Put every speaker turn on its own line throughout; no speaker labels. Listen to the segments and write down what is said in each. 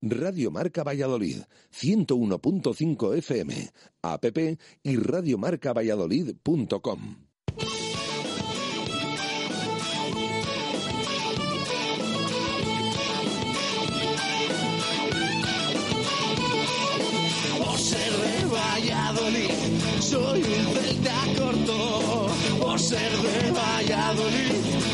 Radio Marca Valladolid, 101.5 FM, app y radiomarcavalladolid.com.
Por ser de Valladolid, soy un celta corto. Por ser de Valladolid,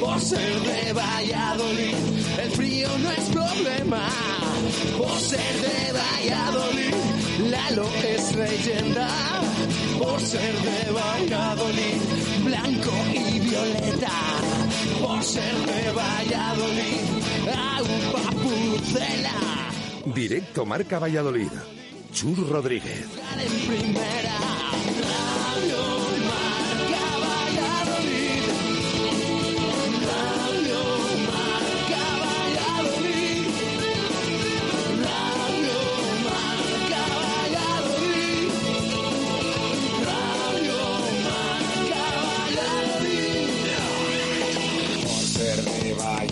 Por ser de Valladolid, el frío no es problema. Por ser de Valladolid, Lalo es leyenda. Por ser de Valladolid, blanco y violeta. Por ser de Valladolid, agua pucela.
Directo Marca Valladolid. Chur Rodríguez.
En primera, Radio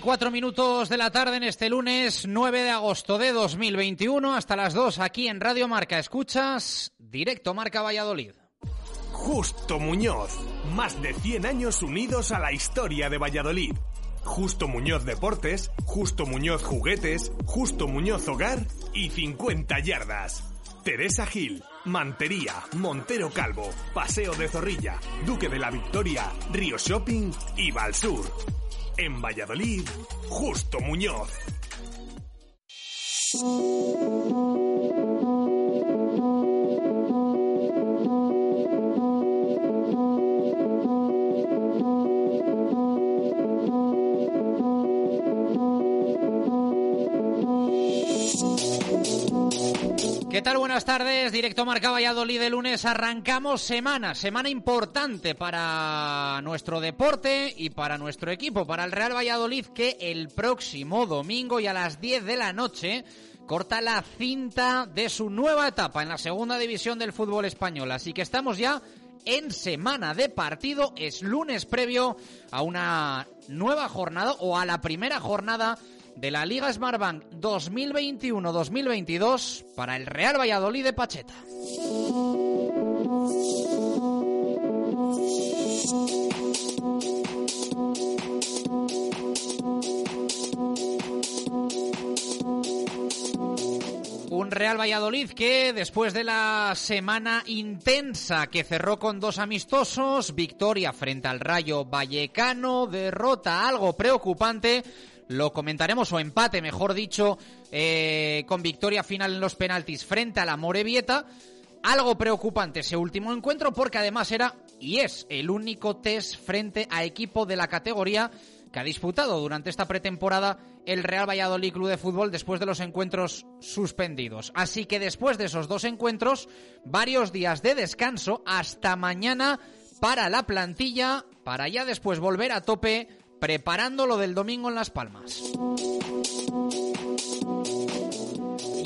Y cuatro minutos de la tarde en este lunes 9 de agosto de 2021 hasta las 2 aquí en Radio Marca. Escuchas directo Marca Valladolid.
Justo Muñoz. Más de 100 años unidos a la historia de Valladolid. Justo Muñoz Deportes, Justo Muñoz Juguetes, Justo Muñoz Hogar y 50 Yardas. Teresa Gil, Mantería, Montero Calvo, Paseo de Zorrilla, Duque de la Victoria, Río Shopping y Valsur. En Valladolid, Justo Muñoz.
Buenas tardes. Directo Marca Valladolid de lunes. Arrancamos semana, semana importante para nuestro deporte y para nuestro equipo, para el Real Valladolid que el próximo domingo y a las 10 de la noche corta la cinta de su nueva etapa en la segunda división del fútbol español. Así que estamos ya en semana de partido. Es lunes previo a una nueva jornada o a la primera jornada de la Liga Smartbank 2021-2022 para el Real Valladolid de Pacheta. Un Real Valladolid que después de la semana intensa que cerró con dos amistosos, victoria frente al Rayo Vallecano, derrota algo preocupante, lo comentaremos, o empate, mejor dicho, eh, con victoria final en los penaltis frente a la Morevieta. Algo preocupante ese último encuentro porque además era y es el único test frente a equipo de la categoría que ha disputado durante esta pretemporada el Real Valladolid Club de Fútbol después de los encuentros suspendidos. Así que después de esos dos encuentros, varios días de descanso hasta mañana para la plantilla, para ya después volver a tope preparando lo del domingo en Las Palmas.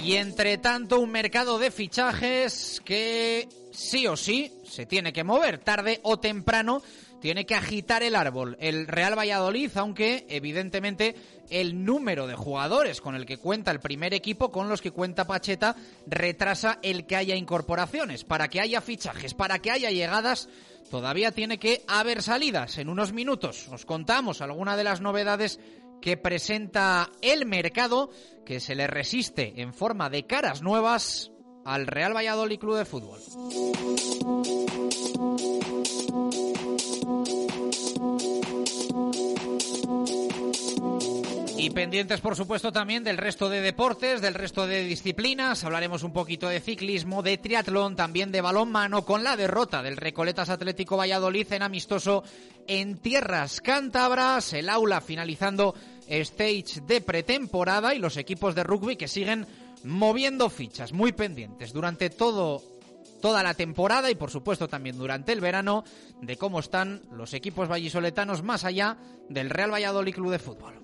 Y entre tanto, un mercado de fichajes que sí o sí se tiene que mover tarde o temprano tiene que agitar el árbol el Real Valladolid, aunque evidentemente el número de jugadores con el que cuenta el primer equipo, con los que cuenta Pacheta, retrasa el que haya incorporaciones. Para que haya fichajes, para que haya llegadas, todavía tiene que haber salidas. En unos minutos os contamos alguna de las novedades que presenta el mercado, que se le resiste en forma de caras nuevas al Real Valladolid Club de Fútbol. Y pendientes, por supuesto, también del resto de deportes, del resto de disciplinas. Hablaremos un poquito de ciclismo, de triatlón, también de balonmano, con la derrota del Recoletas Atlético Valladolid en amistoso en tierras cántabras. El aula finalizando stage de pretemporada y los equipos de rugby que siguen moviendo fichas, muy pendientes durante todo toda la temporada y por supuesto también durante el verano de cómo están los equipos vallisoletanos más allá del Real Valladolid Club de Fútbol.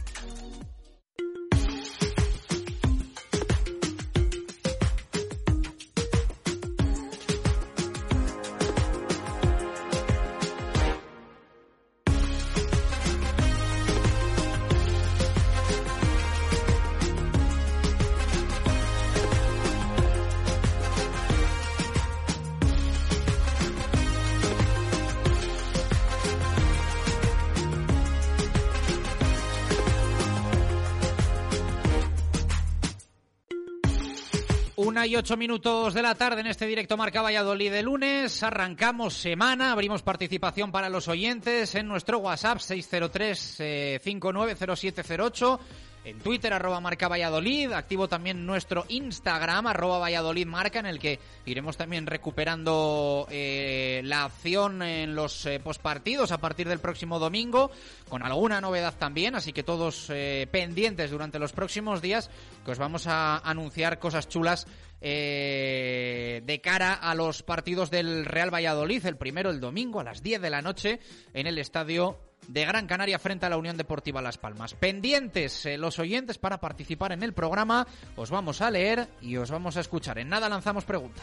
Una y ocho minutos de la tarde en este directo Marca Valladolid de lunes. Arrancamos semana, abrimos participación para los oyentes en nuestro WhatsApp 603 590708 en Twitter, arroba marca Valladolid, activo también nuestro Instagram, arroba Valladolid Marca, en el que iremos también recuperando eh, la acción en los eh, postpartidos a partir del próximo domingo, con alguna novedad también, así que todos eh, pendientes durante los próximos días, que os vamos a anunciar cosas chulas eh, de cara a los partidos del Real Valladolid, el primero el domingo a las 10 de la noche en el estadio de Gran Canaria frente a la Unión Deportiva Las Palmas. Pendientes eh, los oyentes para participar en el programa, os vamos a leer y os vamos a escuchar. En nada lanzamos pregunta.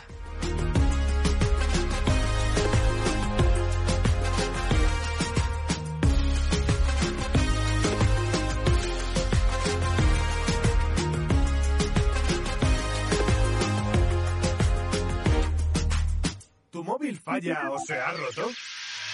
¿Tu móvil falla o se ha roto?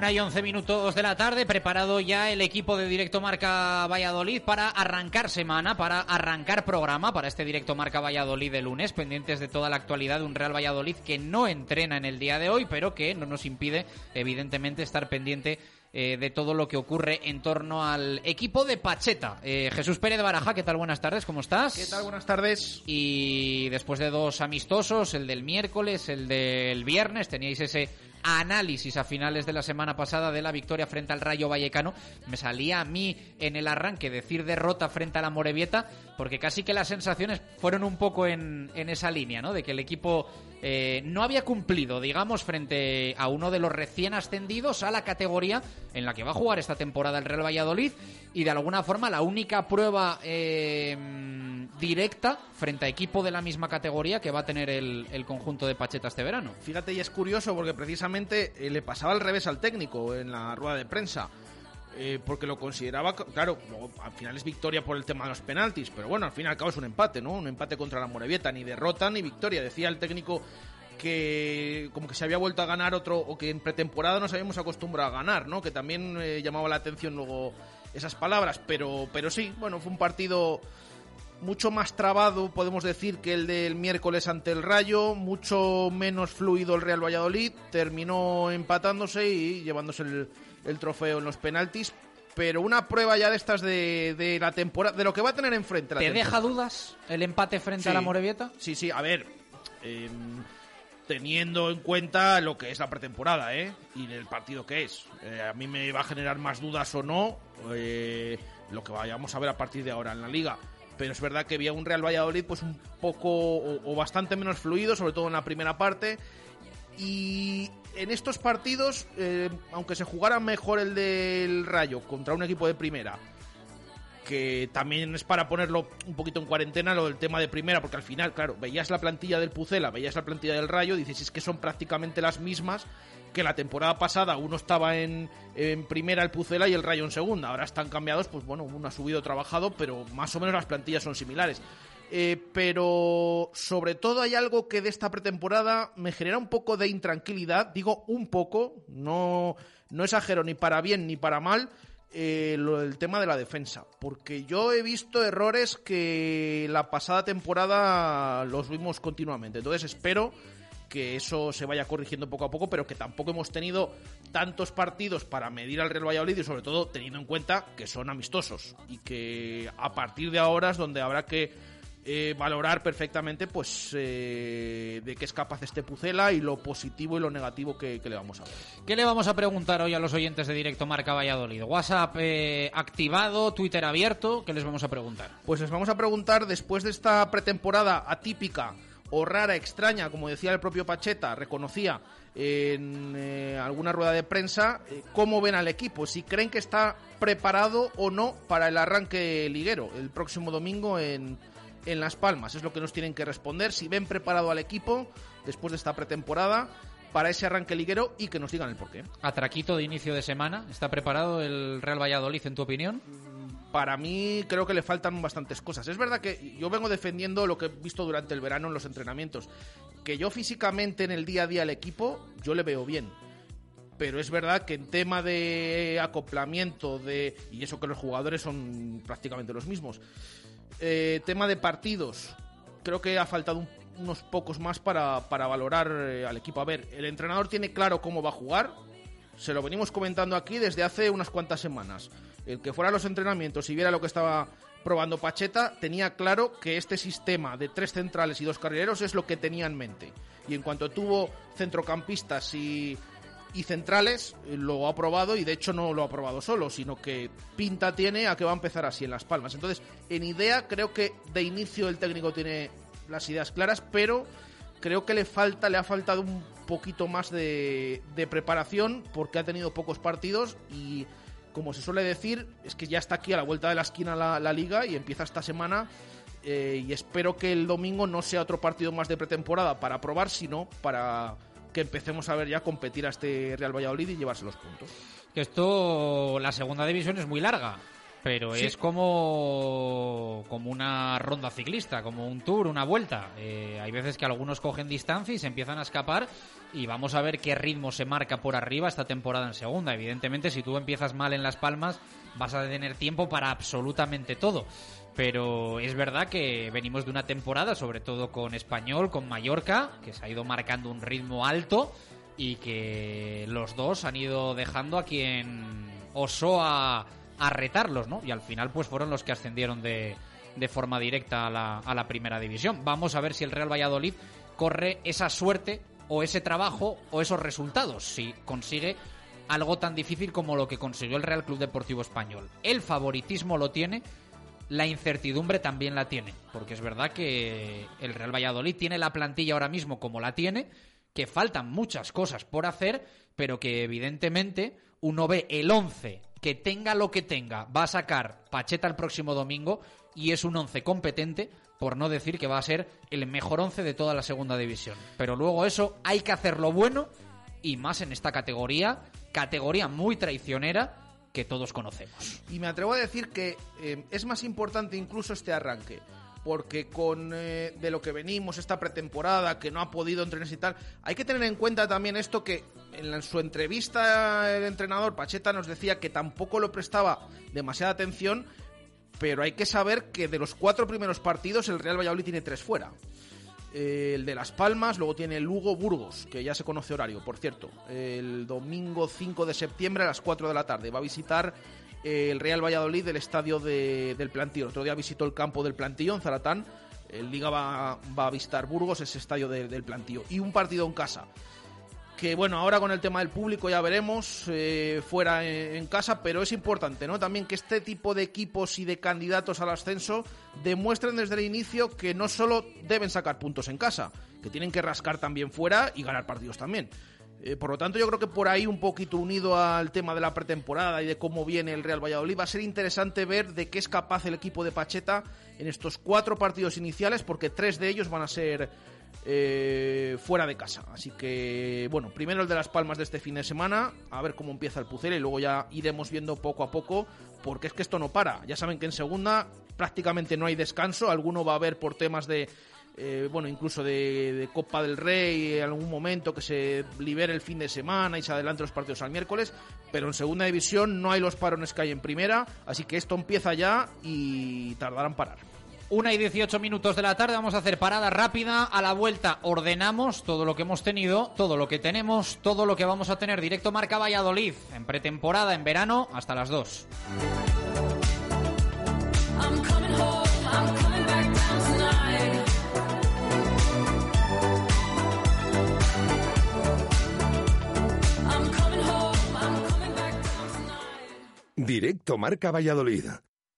Una y once minutos de la tarde, preparado ya el equipo de Directo Marca Valladolid para arrancar semana, para arrancar programa para este Directo Marca Valladolid de lunes, pendientes de toda la actualidad de un Real Valladolid que no entrena en el día de hoy, pero que no nos impide, evidentemente, estar pendiente eh, de todo lo que ocurre en torno al equipo de Pacheta. Eh, Jesús Pérez de Baraja, ¿qué tal? Buenas tardes, ¿cómo estás?
¿Qué tal? Buenas tardes.
Y después de dos amistosos, el del miércoles, el del viernes, teníais ese análisis a finales de la semana pasada de la victoria frente al Rayo Vallecano. Me salía a mí en el arranque decir derrota frente a la Morevieta, porque casi que las sensaciones fueron un poco en, en esa línea, ¿no? De que el equipo eh, no había cumplido, digamos, frente a uno de los recién ascendidos a la categoría en la que va a jugar esta temporada el Real Valladolid y de alguna forma la única prueba eh, directa frente a equipo de la misma categoría que va a tener el, el conjunto de Pacheta este verano.
Fíjate, y es curioso porque precisamente eh, le pasaba al revés al técnico en la rueda de prensa. Eh, porque lo consideraba, claro, al final es victoria por el tema de los penaltis, pero bueno, al fin y al cabo es un empate, ¿no? Un empate contra la Morevieta, ni derrota ni victoria. Decía el técnico que como que se había vuelto a ganar otro, o que en pretemporada nos habíamos acostumbrado a ganar, ¿no? Que también eh, llamaba la atención luego esas palabras, pero, pero sí, bueno, fue un partido mucho más trabado, podemos decir, que el del miércoles ante el Rayo, mucho menos fluido el Real Valladolid, terminó empatándose y llevándose el, el trofeo en los penaltis, pero una prueba ya de estas de, de la temporada, de lo que va a tener enfrente. la
¿Te
temporada.
deja dudas el empate frente a la Morevieta?
Sí, sí, a ver, em, teniendo en cuenta lo que es la pretemporada, ¿eh? Y el partido que es. Eh, a mí me va a generar más dudas o no eh, lo que vayamos a ver a partir de ahora en la liga. Pero es verdad que había un Real Valladolid pues un poco o, o bastante menos fluido, sobre todo en la primera parte. Y en estos partidos, eh, aunque se jugara mejor el del Rayo contra un equipo de primera, que también es para ponerlo un poquito en cuarentena lo del tema de primera, porque al final, claro, veías la plantilla del Pucela, veías la plantilla del Rayo, dices, es que son prácticamente las mismas que la temporada pasada, uno estaba en, en primera el Pucela y el Rayo en segunda, ahora están cambiados, pues bueno, uno ha subido trabajado, pero más o menos las plantillas son similares. Eh, pero sobre todo hay algo que de esta pretemporada me genera un poco de intranquilidad, digo un poco, no, no exagero ni para bien ni para mal, eh, lo del tema de la defensa, porque yo he visto errores que la pasada temporada los vimos continuamente, entonces espero que eso se vaya corrigiendo poco a poco, pero que tampoco hemos tenido tantos partidos para medir al Real Valladolid y sobre todo teniendo en cuenta que son amistosos y que a partir de ahora es donde habrá que eh, valorar perfectamente pues eh, de qué es capaz este Pucela y lo positivo y lo negativo que, que le vamos a ver.
¿Qué le vamos a preguntar hoy a los oyentes de Directo Marca Valladolid? WhatsApp eh, activado, Twitter abierto, ¿qué les vamos a preguntar?
Pues les vamos a preguntar, después de esta pretemporada atípica o rara, extraña, como decía el propio Pacheta, reconocía en eh, alguna rueda de prensa, eh, cómo ven al equipo, si creen que está preparado o no para el arranque liguero el próximo domingo en, en Las Palmas. Es lo que nos tienen que responder, si ven preparado al equipo después de esta pretemporada para ese arranque liguero y que nos digan el porqué.
Atraquito de inicio de semana. ¿Está preparado el Real Valladolid en tu opinión?
para mí creo que le faltan bastantes cosas. Es verdad que yo vengo defendiendo lo que he visto durante el verano en los entrenamientos, que yo físicamente en el día a día al equipo yo le veo bien. pero es verdad que en tema de acoplamiento de y eso que los jugadores son prácticamente los mismos. Eh, tema de partidos, creo que ha faltado un- unos pocos más para, para valorar eh, al equipo. A ver, el entrenador tiene claro cómo va a jugar, se lo venimos comentando aquí desde hace unas cuantas semanas. El que fuera a los entrenamientos y viera lo que estaba probando Pacheta, tenía claro que este sistema de tres centrales y dos carrileros es lo que tenía en mente. Y en cuanto tuvo centrocampistas y, y centrales, eh, lo ha probado y de hecho no lo ha probado solo, sino que pinta tiene a que va a empezar así en Las Palmas. Entonces, en idea, creo que de inicio el técnico tiene las ideas claras, pero creo que le falta, le ha faltado un poquito más de, preparación porque ha tenido pocos partidos y como se suele decir, es que ya está aquí a la vuelta de la esquina la, la liga y empieza esta semana eh, y espero que el domingo no sea otro partido más de pretemporada para probar, sino para que empecemos a ver ya competir a este Real Valladolid y llevarse los puntos.
Que esto, la segunda división es muy larga, pero
Sí.
es como, como una ronda ciclista, como un tour, una vuelta. Eh, hay veces que algunos cogen distancia y se empiezan a escapar y vamos a ver qué ritmo se marca por arriba esta temporada en segunda. Evidentemente, si tú empiezas mal en Las Palmas, vas a tener tiempo para absolutamente todo. Pero es verdad que venimos de una temporada, sobre todo con Español, con Mallorca, que se ha ido marcando un ritmo alto y que los dos han ido dejando a quien osó a, a retarlos, ¿no? Y al final pues fueron los que ascendieron de, forma directa a la, a la primera división. Vamos a ver si el Real Valladolid corre esa suerte o ese trabajo o esos resultados, si consigue algo tan difícil como lo que consiguió el Real Club Deportivo Español. El favoritismo lo tiene, la incertidumbre también la tiene, porque es verdad que el Real Valladolid tiene la plantilla ahora mismo como la tiene, que faltan muchas cosas por hacer, pero que evidentemente uno ve el 11 que tenga lo que tenga, va a sacar Pacheta el próximo domingo y es un 11 competente, por no decir que va a ser el mejor 11 de toda la segunda división. Pero luego eso hay que hacerlo bueno y más en esta categoría, categoría muy traicionera que todos conocemos.
Y me atrevo a decir que eh, es más importante incluso este arranque. Porque con eh, de lo que venimos esta pretemporada, que no ha podido entrenar y tal, hay que tener en cuenta también esto que en la- su entrevista el entrenador Pacheta nos decía que tampoco lo prestaba demasiada atención, pero hay que saber que de los cuatro primeros partidos el Real Valladolid tiene tres fuera. Eh, el de Las Palmas, luego tiene Lugo Burgos, que ya se conoce horario, por cierto. El domingo 5 de septiembre a las 4 de la tarde va a visitar eh, el Real Valladolid del estadio de- del Plantío. El otro día visitó el campo del Plantío en Zaratán. El Liga va, va a visitar Burgos, ese estadio de- del Plantío. Y un partido en casa que bueno, ahora con el tema del público ya veremos eh, fuera en, casa, pero es importante, ¿no? También que este tipo de equipos y de candidatos al ascenso demuestren desde el inicio que no solo deben sacar puntos en casa, que tienen que rascar también fuera y ganar partidos también. Eh, por lo tanto, yo creo que por ahí un poquito unido al tema de la pretemporada y de cómo viene el Real Valladolid, va a ser interesante ver de qué es capaz el equipo de Pacheta en estos cuatro partidos iniciales, porque tres de ellos van a ser eh, fuera de casa. Así que, bueno, primero el de Las Palmas de este fin de semana, a ver cómo empieza el Pucera y luego ya iremos viendo poco a poco, porque es que esto no para. Ya saben que en segunda prácticamente no hay descanso, alguno va a haber por temas de... eh, bueno, incluso de, Copa del Rey, en algún momento que se libere el fin de semana y se adelante los partidos al miércoles, pero en segunda división no hay los parones que hay en primera, así que esto empieza ya y tardarán parar.
Una y 18 minutos de la tarde, vamos a hacer parada rápida. A la vuelta ordenamos todo lo que hemos tenido, todo lo que tenemos, todo lo que vamos a tener. Directo Marca Valladolid, en pretemporada, en verano, hasta las 2.
I'm coming home, I'm coming back down tonight. I'm coming home, I'm coming back down tonight.
Directo Marca Valladolid.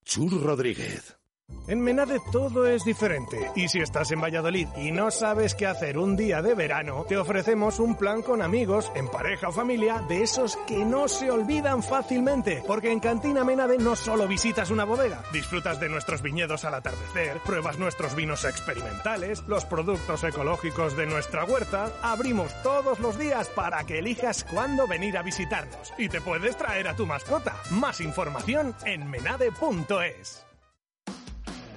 Chur Rodríguez.
En Menade todo es diferente y si estás en Valladolid y no sabes qué hacer un día de verano, te ofrecemos un plan con amigos, en pareja o familia, de esos que no se olvidan fácilmente, porque en Cantina Menade no solo visitas una bodega, disfrutas de nuestros viñedos al atardecer, pruebas nuestros vinos experimentales, los productos ecológicos de nuestra huerta, abrimos todos los días para que elijas cuándo venir a visitarnos y te puedes traer a tu mascota. Más información en menade.es.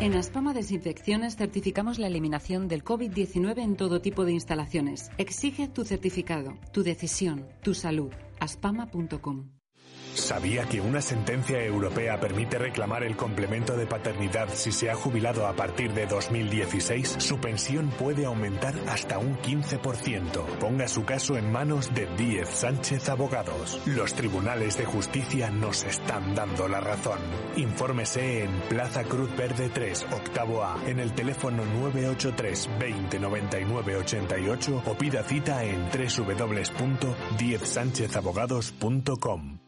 En Aspama Desinfecciones certificamos la eliminación del COVID-19 en todo tipo de instalaciones. Exige tu certificado, tu decisión, tu salud. aspama.com.
¿Sabía que una sentencia europea permite reclamar el complemento de paternidad si se ha jubilado a partir de 2016? Su pensión puede aumentar hasta un 15%. Ponga su caso en manos de Díez Sánchez Abogados. Los tribunales de justicia nos están dando la razón. Infórmese en Plaza Cruz Verde 3, octavo A, en el teléfono 983 20 99 88 o pida cita en www.diezsánchezabogados.com.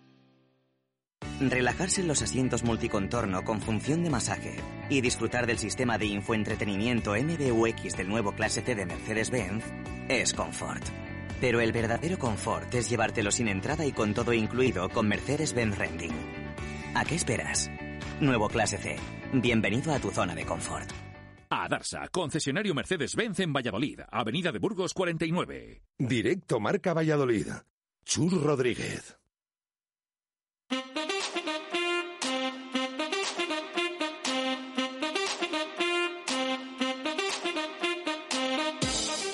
Relajarse en los asientos multicontorno con función de masaje y disfrutar del sistema de infoentretenimiento MBUX del nuevo Clase C de Mercedes-Benz es confort. Pero el verdadero confort es llevártelo sin entrada y con todo incluido con Mercedes-Benz Renting. ¿A qué esperas? Nuevo Clase C. Bienvenido a tu zona de confort.
A Darsa, concesionario Mercedes-Benz en Valladolid, Avenida de Burgos 49.
Directo Marca Valladolid. Chur Rodríguez.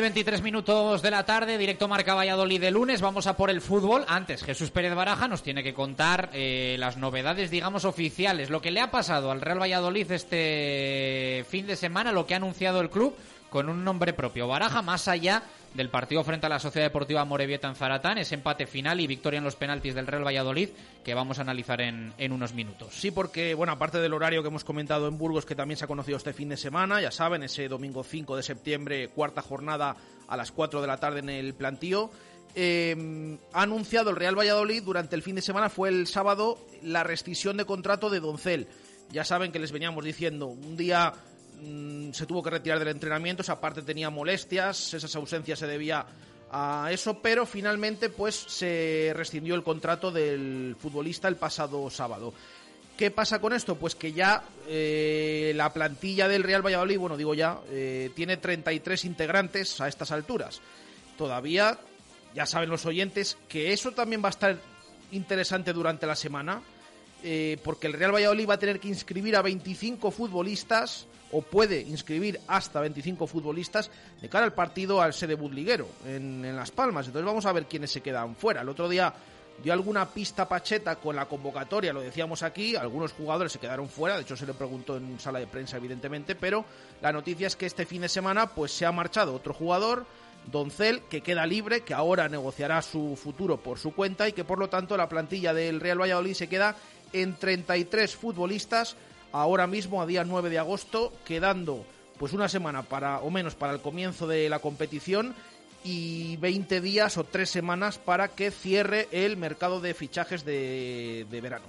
Y 23 minutos de la tarde, directo Marca Valladolid de lunes. Vamos a por el fútbol. Antes, Jesús Pérez Baraja nos tiene que contar eh, las novedades, digamos, oficiales. Lo que le ha pasado al Real Valladolid este fin de semana, lo que ha anunciado el club con un nombre propio. Baraja, más allá del partido frente a la Sociedad Deportiva Morevieta en Zaratán, ese empate final y victoria en los penaltis del Real Valladolid que vamos a analizar en, en unos minutos.
Sí, porque, bueno, aparte del horario que hemos comentado en Burgos, que también se ha conocido este fin de semana, ya saben, ese domingo 5 de septiembre, cuarta jornada a las 4 de la tarde en el plantío. eh, ha anunciado el Real Valladolid durante el fin de semana, fue el sábado, la rescisión de contrato de Doncel. Ya saben que les veníamos diciendo, un día mm, se tuvo que retirar del entrenamiento, esa parte tenía molestias, esas ausencias se debía a eso, pero finalmente pues se rescindió el contrato del futbolista el pasado sábado. ¿Qué pasa con esto? Pues que ya eh, la plantilla del Real Valladolid, bueno, digo ya, eh, tiene 33 integrantes a estas alturas. Todavía, ya saben los oyentes, que eso también va a estar interesante durante la semana, eh, porque el Real Valladolid va a tener que inscribir a 25 futbolistas, o puede inscribir hasta 25 futbolistas, de cara al partido al sede budliguero, en, en Las Palmas. Entonces vamos a ver quiénes se quedan fuera. El otro día dio alguna pista Pacheta con la convocatoria, lo decíamos aquí, algunos jugadores se quedaron fuera, de hecho se le preguntó en sala de prensa evidentemente, pero la noticia es que este fin de semana pues se ha marchado otro jugador, Doncel, que queda libre, que ahora negociará su futuro por su cuenta y que por lo tanto la plantilla del Real Valladolid se queda en 33 futbolistas ahora mismo a día 9 de agosto, quedando pues una semana para o menos para el comienzo de la competición y 20 días o 3 semanas para que cierre el mercado de fichajes de, de verano.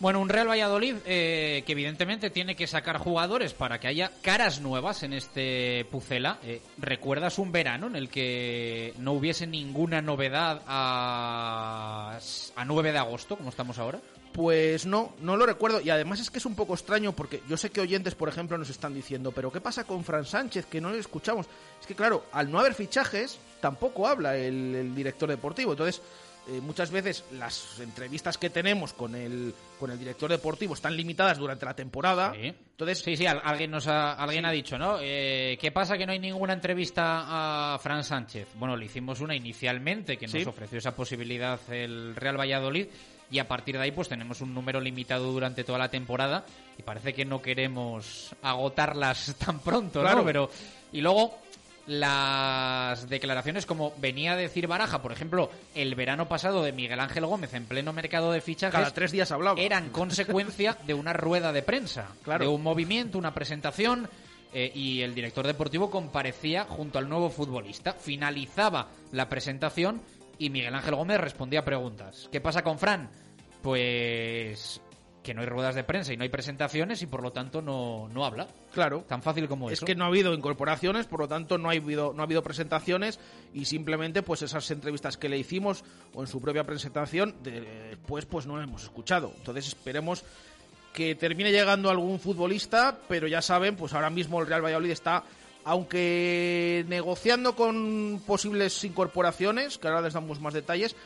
Bueno, un Real Valladolid eh, que evidentemente tiene que sacar jugadores para que haya caras nuevas en este Pucela. Eh, ¿Recuerdas un verano en el que no hubiese ninguna novedad a, a 9 de agosto, como estamos ahora?
Pues no, no lo recuerdo. Y además es que es un poco extraño porque yo sé que oyentes, por ejemplo, nos están diciendo, pero ¿qué pasa con Fran Sánchez? Que no le escuchamos. Es que claro, al no haber fichajes, tampoco habla el, el director deportivo. Entonces, eh, muchas veces las entrevistas que tenemos con el, con el director deportivo están limitadas durante la temporada. Entonces,
Sí, sí, al- alguien, nos ha, alguien ha dicho, ¿no? Eh, ¿Qué pasa que no hay ninguna entrevista a Fran Sánchez? Bueno, le hicimos una inicialmente que nos
Sí.
ofreció esa posibilidad el Real Valladolid y a partir de ahí pues tenemos un número limitado durante toda la temporada y parece que no queremos agotarlas tan pronto,
Claro.
¿no? Pero y luego las declaraciones como venía a decir Baraja, por ejemplo, el verano pasado de Miguel Ángel Gómez en pleno mercado de fichajes
cada tres días hablaba.
eran consecuencia de una rueda de prensa,
Claro.
de un movimiento, una presentación, eh, y el director deportivo comparecía junto al nuevo futbolista. Finalizaba la presentación y Miguel Ángel Gómez respondía a preguntas. ¿Qué pasa con Fran? Pues que no hay ruedas de prensa y no hay presentaciones y por lo tanto no, no habla.
Claro.
Tan fácil como
Es
eso.
que no ha habido incorporaciones, por lo tanto no ha habido, no ha habido presentaciones y simplemente pues esas entrevistas que le hicimos o en su propia presentación de- después pues no las hemos escuchado. Entonces esperemos que termine llegando algún futbolista, pero ya saben, pues ahora mismo el Real Valladolid está, aunque negociando con posibles incorporaciones, que ahora les damos más detalles,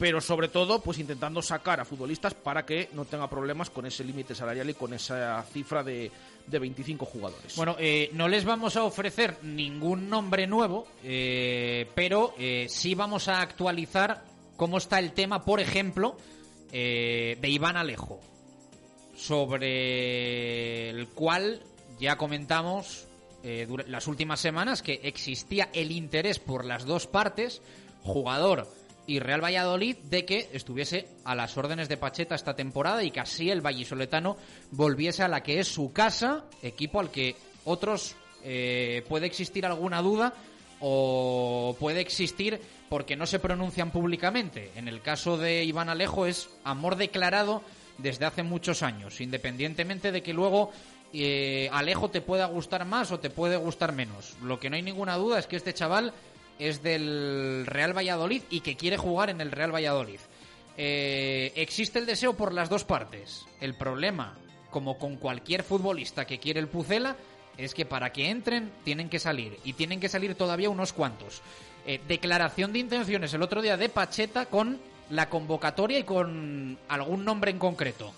pero sobre todo pues intentando sacar a futbolistas para que no tenga problemas con ese límite salarial y con esa cifra de, de 25 jugadores.
Bueno, eh, no les vamos a ofrecer ningún nombre nuevo, eh, pero eh, sí vamos a actualizar cómo está el tema, por ejemplo, eh, de Iván Alejo, sobre el cual ya comentamos eh, las últimas semanas que existía el interés por las dos partes, jugador y Real Valladolid, de que estuviese a las órdenes de Pacheta esta temporada y que así el vallisoletano volviese a la que es su casa, equipo al que otros eh, puede existir alguna duda o puede existir porque no se pronuncian públicamente. En el caso de Iván Alejo es amor declarado desde hace muchos años, independientemente de que luego eh, Alejo te pueda gustar más o te puede gustar menos. Lo que no hay ninguna duda es que este chaval es del Real Valladolid y que quiere jugar en el Real Valladolid. Eh, existe el deseo por las dos partes. El problema, como con cualquier futbolista que quiere el Pucela, es que para que entren tienen que salir y tienen que salir todavía unos cuantos. Eh, declaración de intenciones el otro día de Pacheta con la convocatoria y con algún nombre en concreto.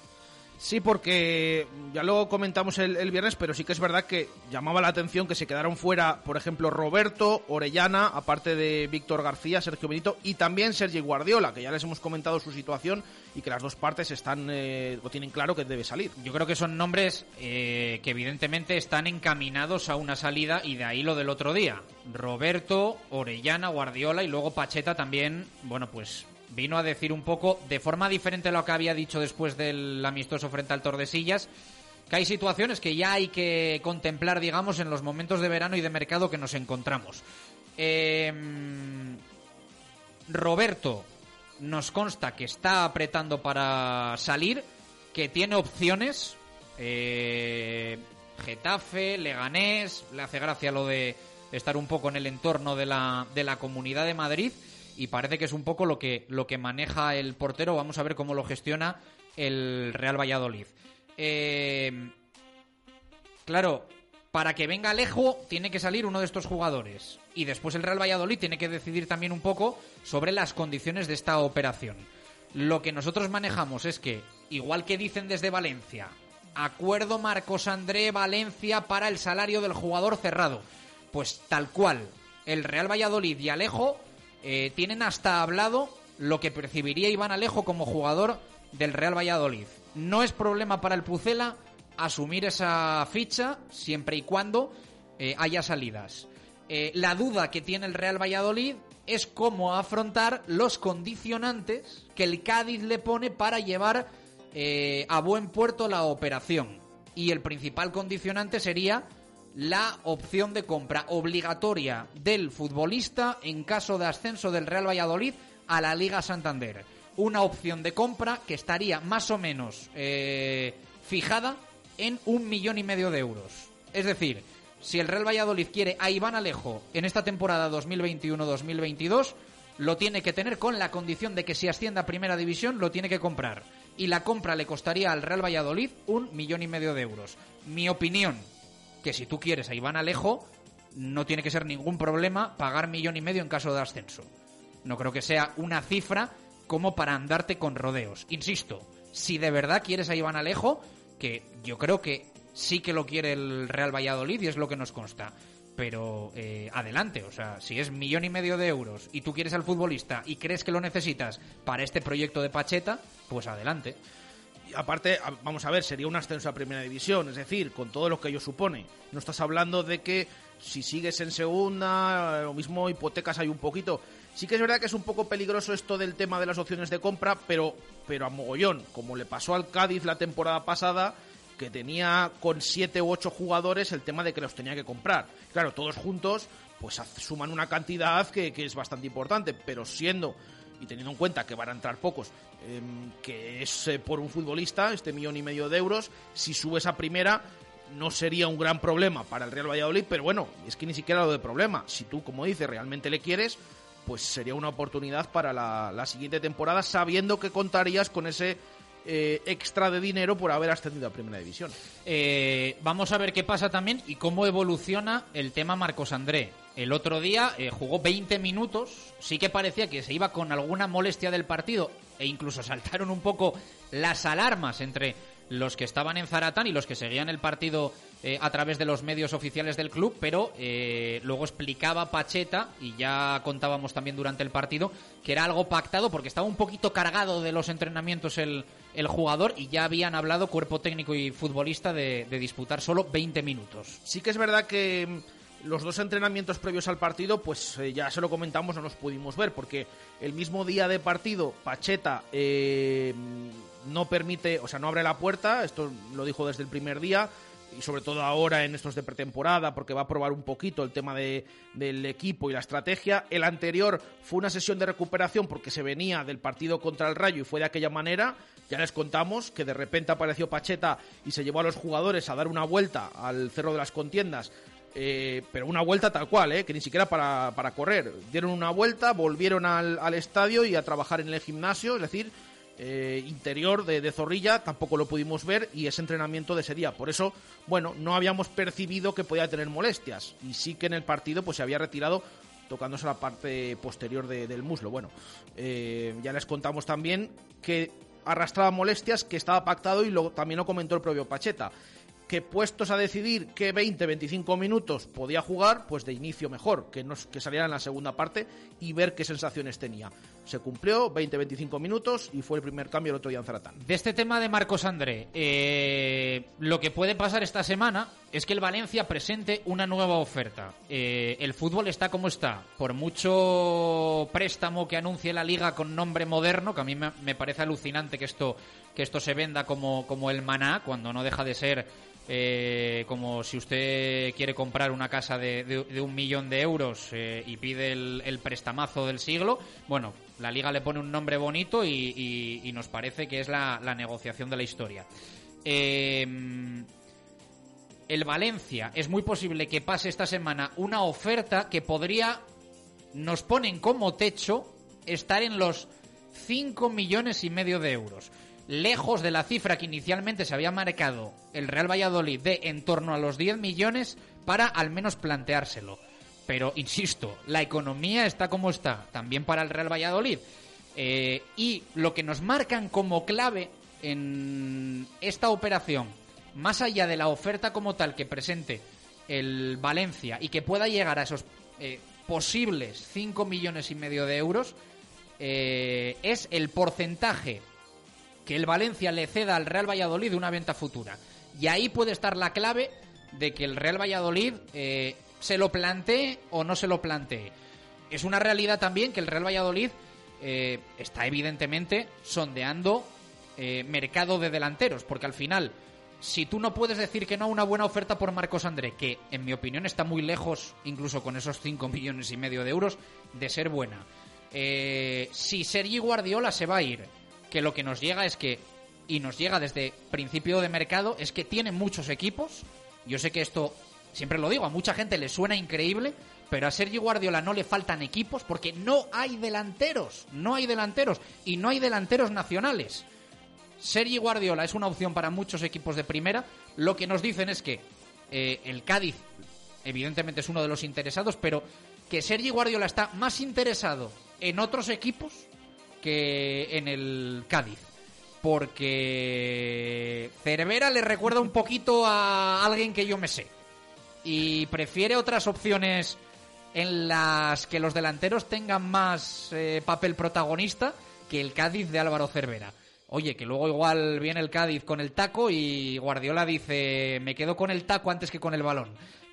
Sí, porque ya lo comentamos el, el viernes, pero sí que es verdad que llamaba la atención que se quedaron fuera, por ejemplo, Roberto, Orellana, aparte de Víctor García, Sergio Benito y también Sergi Guardiola, que ya les hemos comentado su situación y que las dos partes están eh, lo tienen claro que debe salir.
Yo creo que son nombres eh, que evidentemente están encaminados a una salida y de ahí lo del otro día. Roberto, Orellana, Guardiola y luego Pacheta también, bueno, pues vino a decir un poco, de forma diferente a lo que había dicho después del amistoso frente al Tordesillas, que hay situaciones que ya hay que contemplar, digamos, en los momentos de verano y de mercado que nos encontramos. Em, Roberto nos consta que está apretando para salir, que tiene opciones. eh, Getafe, Leganés, le hace gracia lo de estar un poco en el entorno de la, de la comunidad de Madrid y parece que es un poco lo que, lo que maneja el portero. Vamos a ver cómo lo gestiona el Real Valladolid. Eh, claro, para que venga Alejo tiene que salir uno de estos jugadores. Y después el Real Valladolid tiene que decidir también un poco sobre las condiciones de esta operación. Lo que nosotros manejamos es que, igual que dicen desde Valencia, acuerdo Marcos André Valencia para el salario del jugador cerrado. Pues tal cual, el Real Valladolid y Alejo eh, tienen hasta hablado lo que percibiría Iván Alejo como jugador del Real Valladolid. No es problema para el Pucela asumir esa ficha siempre y cuando eh, haya salidas. Eh, la duda que tiene el Real Valladolid es cómo afrontar los condicionantes que el Cádiz le pone para llevar a buen puerto la operación. Y el principal condicionante sería la opción de compra obligatoria del futbolista en caso de ascenso del Real Valladolid a la Liga Santander. Una opción de compra que estaría más o menos eh, fijada en un millón y medio de euros. Es decir, si el Real Valladolid quiere a Iván Alejo en esta temporada 2021-2022, lo tiene que tener con la condición de que si asciende a Primera División lo tiene que comprar. Y la compra le costaría al Real Valladolid un millón y medio de euros. Mi opinión, que si tú quieres a Iván Alejo, no tiene que ser ningún problema pagar millón y medio en caso de ascenso. No creo que sea una cifra como para andarte con rodeos. Insisto, si de verdad quieres a Iván Alejo, que yo creo que sí que lo quiere el Real Valladolid y es lo que nos consta. Pero eh, adelante, o sea, si es millón y medio de euros y tú quieres al futbolista y crees que lo necesitas para este proyecto de Pacheta, pues adelante.
Aparte, vamos a ver, sería un ascenso a primera división, es decir, con todo lo que ello supone. No estás hablando de que si sigues en segunda, eh, lo mismo hipotecas hay un poquito. Sí que es verdad que es un poco peligroso esto del tema de las opciones de compra, pero, pero a mogollón, como le pasó al Cádiz la temporada pasada, que tenía con siete u ocho jugadores el tema de que los tenía que comprar. Claro, todos juntos, pues suman una cantidad que es bastante importante, pero siendo y teniendo en cuenta que van a entrar pocos, em, que es eh, por un futbolista, este millón y medio de euros, si subes a primera no sería un gran problema para el Real Valladolid, pero bueno, es que ni siquiera lo de problema. Si tú, como dices, realmente le quieres, pues sería una oportunidad para la, la siguiente temporada, sabiendo que contarías con ese eh, extra de dinero por haber ascendido a Primera División.
Eh, vamos a ver qué pasa también y cómo evoluciona el tema Marcos André. El otro día eh, jugó 20 minutos, sí que parecía que se iba con alguna molestia del partido e incluso saltaron un poco las alarmas entre los que estaban en Zaratán y los que seguían el partido eh, a través de los medios oficiales del club, pero luego explicaba Pacheta, y ya contábamos también durante el partido, que era algo pactado porque estaba un poquito cargado de los entrenamientos el, el jugador y ya habían hablado cuerpo técnico y futbolista de, disputar solo 20 minutos.
Sí que es verdad que mm, los dos entrenamientos previos al partido, pues eh, ya se lo comentamos, no los pudimos ver, porque el mismo día de partido, Pacheta eh, no permite, o sea, no abre la puerta, esto lo dijo desde el primer día, y sobre todo ahora en estos de pretemporada, porque va a probar un poquito el tema de, del equipo y la estrategia. El anterior fue una sesión de recuperación porque se venía del partido contra el Rayo y fue de aquella manera. Ya les contamos que de repente apareció Pacheta y se llevó a los jugadores a dar una vuelta al Cerro de las Contiendas. eh, pero una vuelta tal cual, eh, que ni siquiera para, para correr. Dieron una vuelta, volvieron al, al estadio y a trabajar en el gimnasio, es decir, eh, interior de, de Zorrilla, tampoco lo pudimos ver y ese entrenamiento de ese día. Por eso, bueno, no habíamos percibido que podía tener molestias y sí que en el partido pues se había retirado tocándose la parte posterior de- del muslo. Bueno, eh, ya les contamos también que arrastraba molestias, que estaba pactado y lo, también lo comentó el propio Pacheta. Que puestos a decidir que 20-25 minutos podía jugar, pues de inicio mejor, que, nos, que saliera en la segunda parte y ver qué sensaciones tenía. Se cumplió 20-25 minutos y fue el primer cambio el otro día en Zaratán.
De este tema de Marcos André, eh, lo que puede pasar esta semana es que el Valencia presente una nueva oferta. Eh, el fútbol está como está. Por mucho préstamo que anuncie la liga con nombre moderno, que a mí me, me parece alucinante que esto, que esto se venda como, como el maná, cuando no deja de ser eh, como si usted quiere comprar una casa de, un millón de euros eh, y pide el, prestamazo del siglo, bueno, la liga le pone un nombre bonito y, nos parece que es la, la negociación de la historia. Eh, el Valencia es muy posible que pase esta semana una oferta que podría, nos ponen como techo, estar en los 5 millones y medio de euros. Lejos de la cifra que inicialmente se había marcado el Real Valladolid de en torno a los 10 millones para al menos planteárselo. Pero, insisto, la economía está como está, también para el Real Valladolid. Eh, y lo que nos marcan como clave en esta operación, más allá de la oferta como tal que presente el Valencia y que pueda llegar a esos eh, posibles 5 millones y medio de euros, eh, es el porcentaje que el Valencia le ceda al Real Valladolid una venta futura. Y ahí puede estar la clave de que el Real Valladolid eh, se lo plantee o no se lo plantee. Es una realidad también que el Real Valladolid eh, está evidentemente sondeando eh, mercado de delanteros, porque al final, si tú no puedes decir que no a una buena oferta por Marcos André, que en mi opinión está muy lejos, incluso con esos 5 millones y medio de euros, de ser buena. Si Sergi Guardiola se va a ir, que lo que nos llega es que, y nos llega desde principio de mercado, es que tiene muchos equipos. Yo sé que esto, siempre lo digo, a mucha gente le suena increíble, pero a Sergi Guardiola no le faltan equipos porque no hay delanteros, no hay delanteros y no hay delanteros nacionales. Sergi Guardiola es una opción para muchos equipos de primera. Lo que nos dicen es que eh, el Cádiz, evidentemente, es uno de los interesados, pero que Sergi Guardiola está más interesado en otros equipos que en el Cádiz. Porque Cervera le recuerda un poquito a alguien que yo me sé. Y prefiere otras opciones en las que los delanteros tengan más eh, papel protagonista que el Cádiz de Álvaro Cervera. Oye, que luego igual viene el Cádiz con el taco y Guardiola dice, me quedo con el taco antes que con el balón.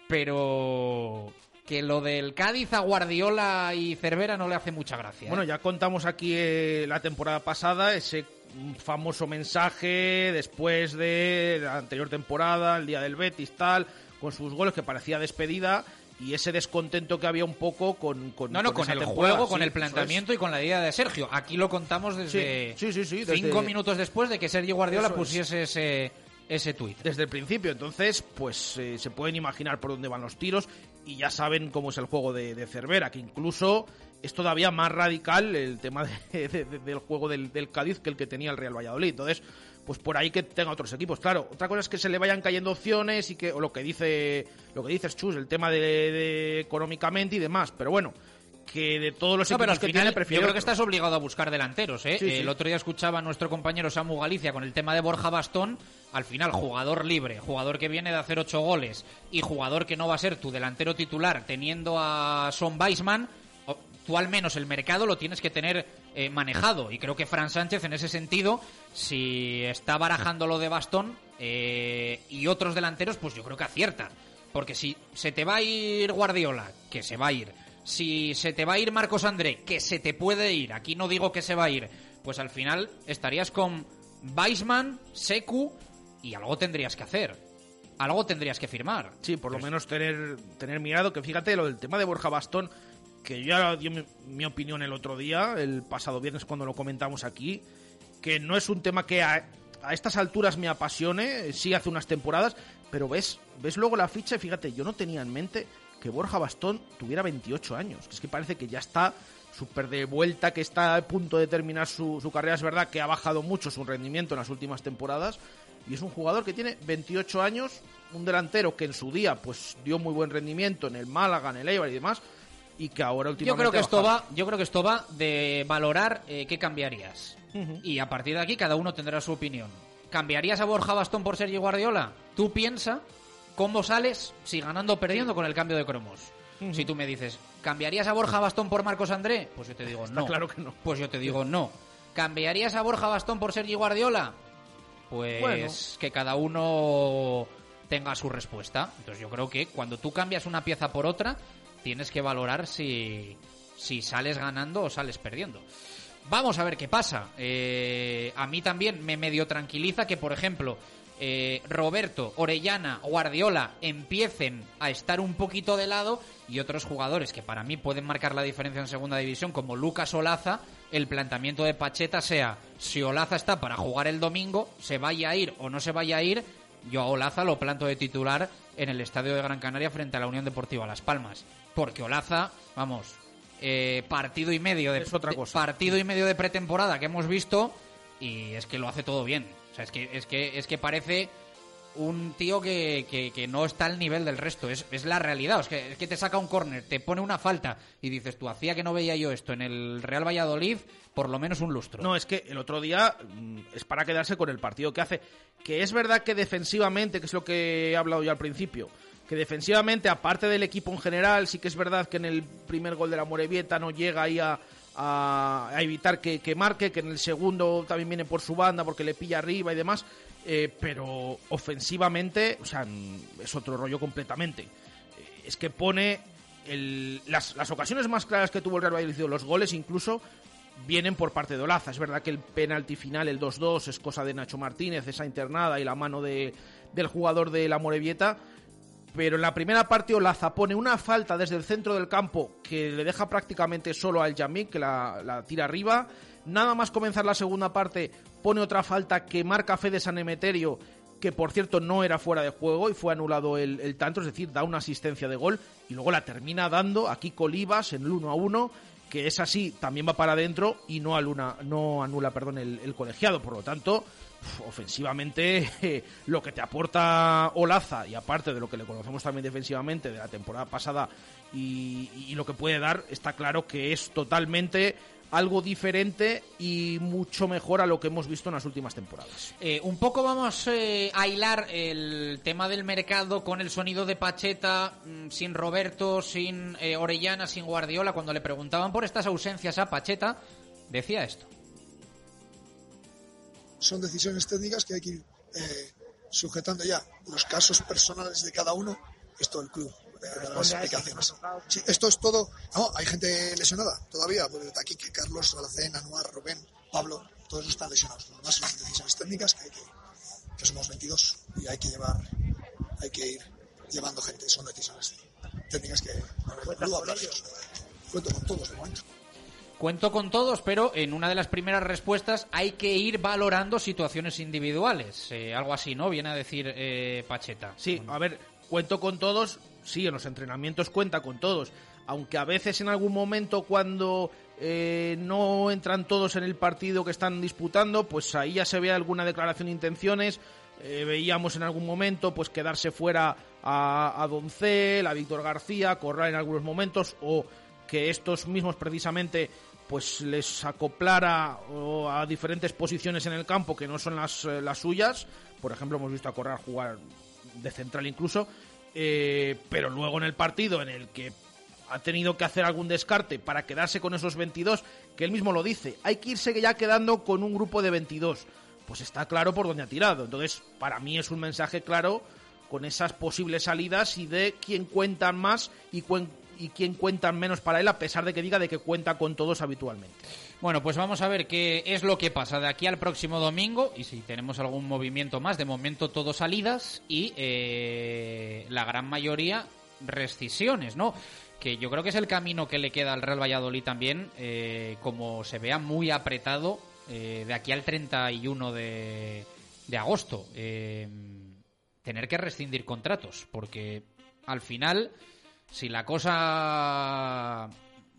Pero que lo del Cádiz a Guardiola y Cervera no le hace mucha gracia. ¿eh?
Bueno, ya contamos aquí eh, la temporada pasada ese famoso mensaje después de la anterior temporada, el día del Betis, tal, con sus goles que parecía despedida y ese descontento que había un poco con, con
no, no, con el juego, con el planteamiento y con la idea de Sergio. Aquí lo contamos desde
Sí, sí, sí, desde-
cinco minutos después de que Sergio Guardiola
Eso es.
pusiese ese, ese tuit.
desde el principio. Entonces, pues eh, se pueden imaginar por dónde van los tiros y ya saben cómo es el juego de, Cervera, que incluso es todavía más radical el tema de- de- de- del juego del, del Cádiz que el que tenía el Real Valladolid. Entonces, pues por ahí que tenga otros equipos. Claro, otra cosa es que se le vayan cayendo opciones y que, o lo que dice, lo que dices, Chus, el tema de económicamente y demás. Pero bueno, que de todos los
No,
equipos
pero
que
final
tiene,
yo
prefiero
creo que estás obligado a buscar delanteros. ¿eh?
Sí, sí.
El otro día escuchaba a nuestro compañero Samu Galicia con el tema de Borja Bastón. Al final, jugador libre, jugador que viene de hacer ocho goles y jugador que no va a ser tu delantero titular teniendo a Son Weisman, tú al menos el mercado lo tienes que tener eh, manejado. Y creo que Fran Sánchez, en ese sentido, si está barajando lo de Bastón eh, y otros delanteros, pues yo creo que acierta. Porque si se te va a ir Guardiola, que se va a ir, si se te va a ir Marcos André, que se te puede ir, aquí no digo que se va a ir, pues al final estarías con Weisman, Seku y algo tendrías que hacer. Algo tendrías que firmar.
Sí, por lo menos tener, tener mirado que fíjate lo del tema de Borja Bastón, que ya dio mi, mi opinión el otro día, el pasado viernes cuando lo comentamos aquí, que no es un tema que a, a estas alturas me apasione, sí hace unas temporadas, pero ves, ves luego la ficha y fíjate, yo no tenía en mente que Borja Bastón tuviera 28 años, es que parece que ya está súper de vuelta, que está a punto de terminar su, su carrera, es verdad que ha bajado mucho su rendimiento en las últimas temporadas, y es un jugador que tiene 28 años, un delantero que en su día pues dio muy buen rendimiento en el Málaga, en el Eibar y demás, y que ahora
Yo
últimamente
creo que esto va, yo creo que esto va de valorar eh, qué cambiarías. Y a partir de aquí cada uno tendrá su opinión. ¿Cambiarías a Borja Bastón por Sergio Guardiola? Tú piensa cómo sales si ganando o perdiendo con el cambio de cromos. Si tú me dices, ¿cambiarías a Borja Bastón por Marcos André? Pues yo te digo no.
claro que no.
Pues yo te digo no. ¿Cambiarías a Borja Bastón por Sergio Guardiola? Pues
Bueno.
que cada uno tenga su respuesta. Entonces yo creo que cuando tú cambias una pieza por otra, tienes que valorar si, si sales ganando o sales perdiendo. Vamos a ver qué pasa. Eh, a mí también me medio tranquiliza que, por ejemplo, eh, Roberto, Orellana, Guardiola empiecen a estar un poquito de lado y otros jugadores que para mí pueden marcar la diferencia en segunda división, como Lucas Olaza, el planteamiento de Pacheta sea si Olaza está para jugar el domingo, se vaya a ir o no se vaya a ir, yo a Olaza lo planto de titular en el estadio de Gran Canaria frente a la Unión Deportiva Las Palmas. Porque Olaza, vamos, eh, partido y medio de,
Es otra
de-
cosa.
partido y medio de pretemporada que hemos visto y es que lo hace todo bien. Es que es que es que parece un tío que, que- que no está al nivel del resto. Es, es la realidad. Es que, es que te saca un córner, te pone una falta y dices, tú hacía que no veía yo esto en el Real Valladolid, por lo menos un lustro.
No, es que el otro día mm, es para quedarse con el partido que hace. Que es verdad que defensivamente, que es lo que he hablado yo al principio, que defensivamente, aparte del equipo en general, sí que es verdad que en el primer gol de la Morevieta no llega ahí a, a- a evitar que, que marque, que en el segundo también viene por su banda porque le pilla arriba y demás. eh, pero ofensivamente, o sea, es otro rollo completamente. Eh, es que pone el- las, las ocasiones más claras que tuvo el Real Valladolid, los goles incluso, vienen por parte de Olaza. Es verdad que el penalti final, el 2-2, es cosa de Nacho Martínez, esa internada y la mano de, del jugador de la Morevieta. Pero en la primera parte Olaza pone una falta desde el centro del campo que le deja prácticamente solo al Yamik, que la, tira arriba. Nada más comenzar la segunda parte pone otra falta que marca Fede San Emeterio, que por cierto no era fuera de juego y fue anulado el, tanto, es decir, da una asistencia de gol y luego la termina dando aquí Colibas en el 1 a 1 que es así, también va para adentro y no, aluna, no anula perdón, el colegiado. Por lo tanto, ofensivamente, lo que te aporta Olaza y aparte de lo que le conocemos también defensivamente de la temporada pasada y, y lo que puede dar, está claro que es totalmente algo diferente y mucho mejor a lo que hemos visto en las últimas temporadas.
Eh, un poco vamos eh, a hilar el tema del mercado con el sonido de Pacheta, mm, sin Roberto, sin eh, Orellana, sin Guardiola. Cuando le preguntaban por estas ausencias a Pacheta, decía esto.
Son decisiones técnicas que hay que ir eh, sujetando ya. Los casos personales de cada uno, esto el club. eh, las explicaciones. Sí, esto es todo. No, hay gente lesionada todavía. Porque aquí que Carlos, Alacén, Anuar, Rubén, Pablo, todos están lesionados. Lo demás son decisiones técnicas que hay que, que somos 22 y hay que llevar, hay que ir llevando gente. Son decisiones técnicas que hablar. Cuento con todos de momento.
Cuento con todos, pero en una de las primeras respuestas hay que ir valorando situaciones individuales. Eh, algo así, ¿no? Viene a decir eh, Pacheta.
Sí, a ver, cuento con todos, sí, en los entrenamientos cuenta con todos, aunque a veces en algún momento cuando eh, no entran todos en el partido que están disputando, pues ahí ya se ve alguna declaración de intenciones. Eh, veíamos en algún momento pues quedarse fuera a, a Doncel, a Víctor García, Corral en algunos momentos, o que estos mismos precisamente pues les acoplara a diferentes posiciones en el campo que no son las, eh, las suyas. Por ejemplo, hemos visto a Corral jugar de central incluso, eh, pero luego en el partido en el que ha tenido que hacer algún descarte para quedarse con esos 22, que él mismo lo dice, hay que irse ya quedando con un grupo de 22. Pues está claro por dónde ha tirado. Entonces, para mí es un mensaje claro con esas posibles salidas y de quién cuentan más y, y quién cuentan menos para él, a pesar de que diga de que cuenta con todos habitualmente.
Bueno, pues vamos a ver qué es lo que pasa de aquí al próximo domingo y si tenemos algún movimiento más. De momento todo salidas y eh, la gran mayoría rescisiones, ¿no? Que yo creo que es el camino que le queda al Real Valladolid también, eh, como se vea muy apretado eh, de aquí al 31 de, de agosto. Eh, tener que rescindir contratos, porque al final, si la cosa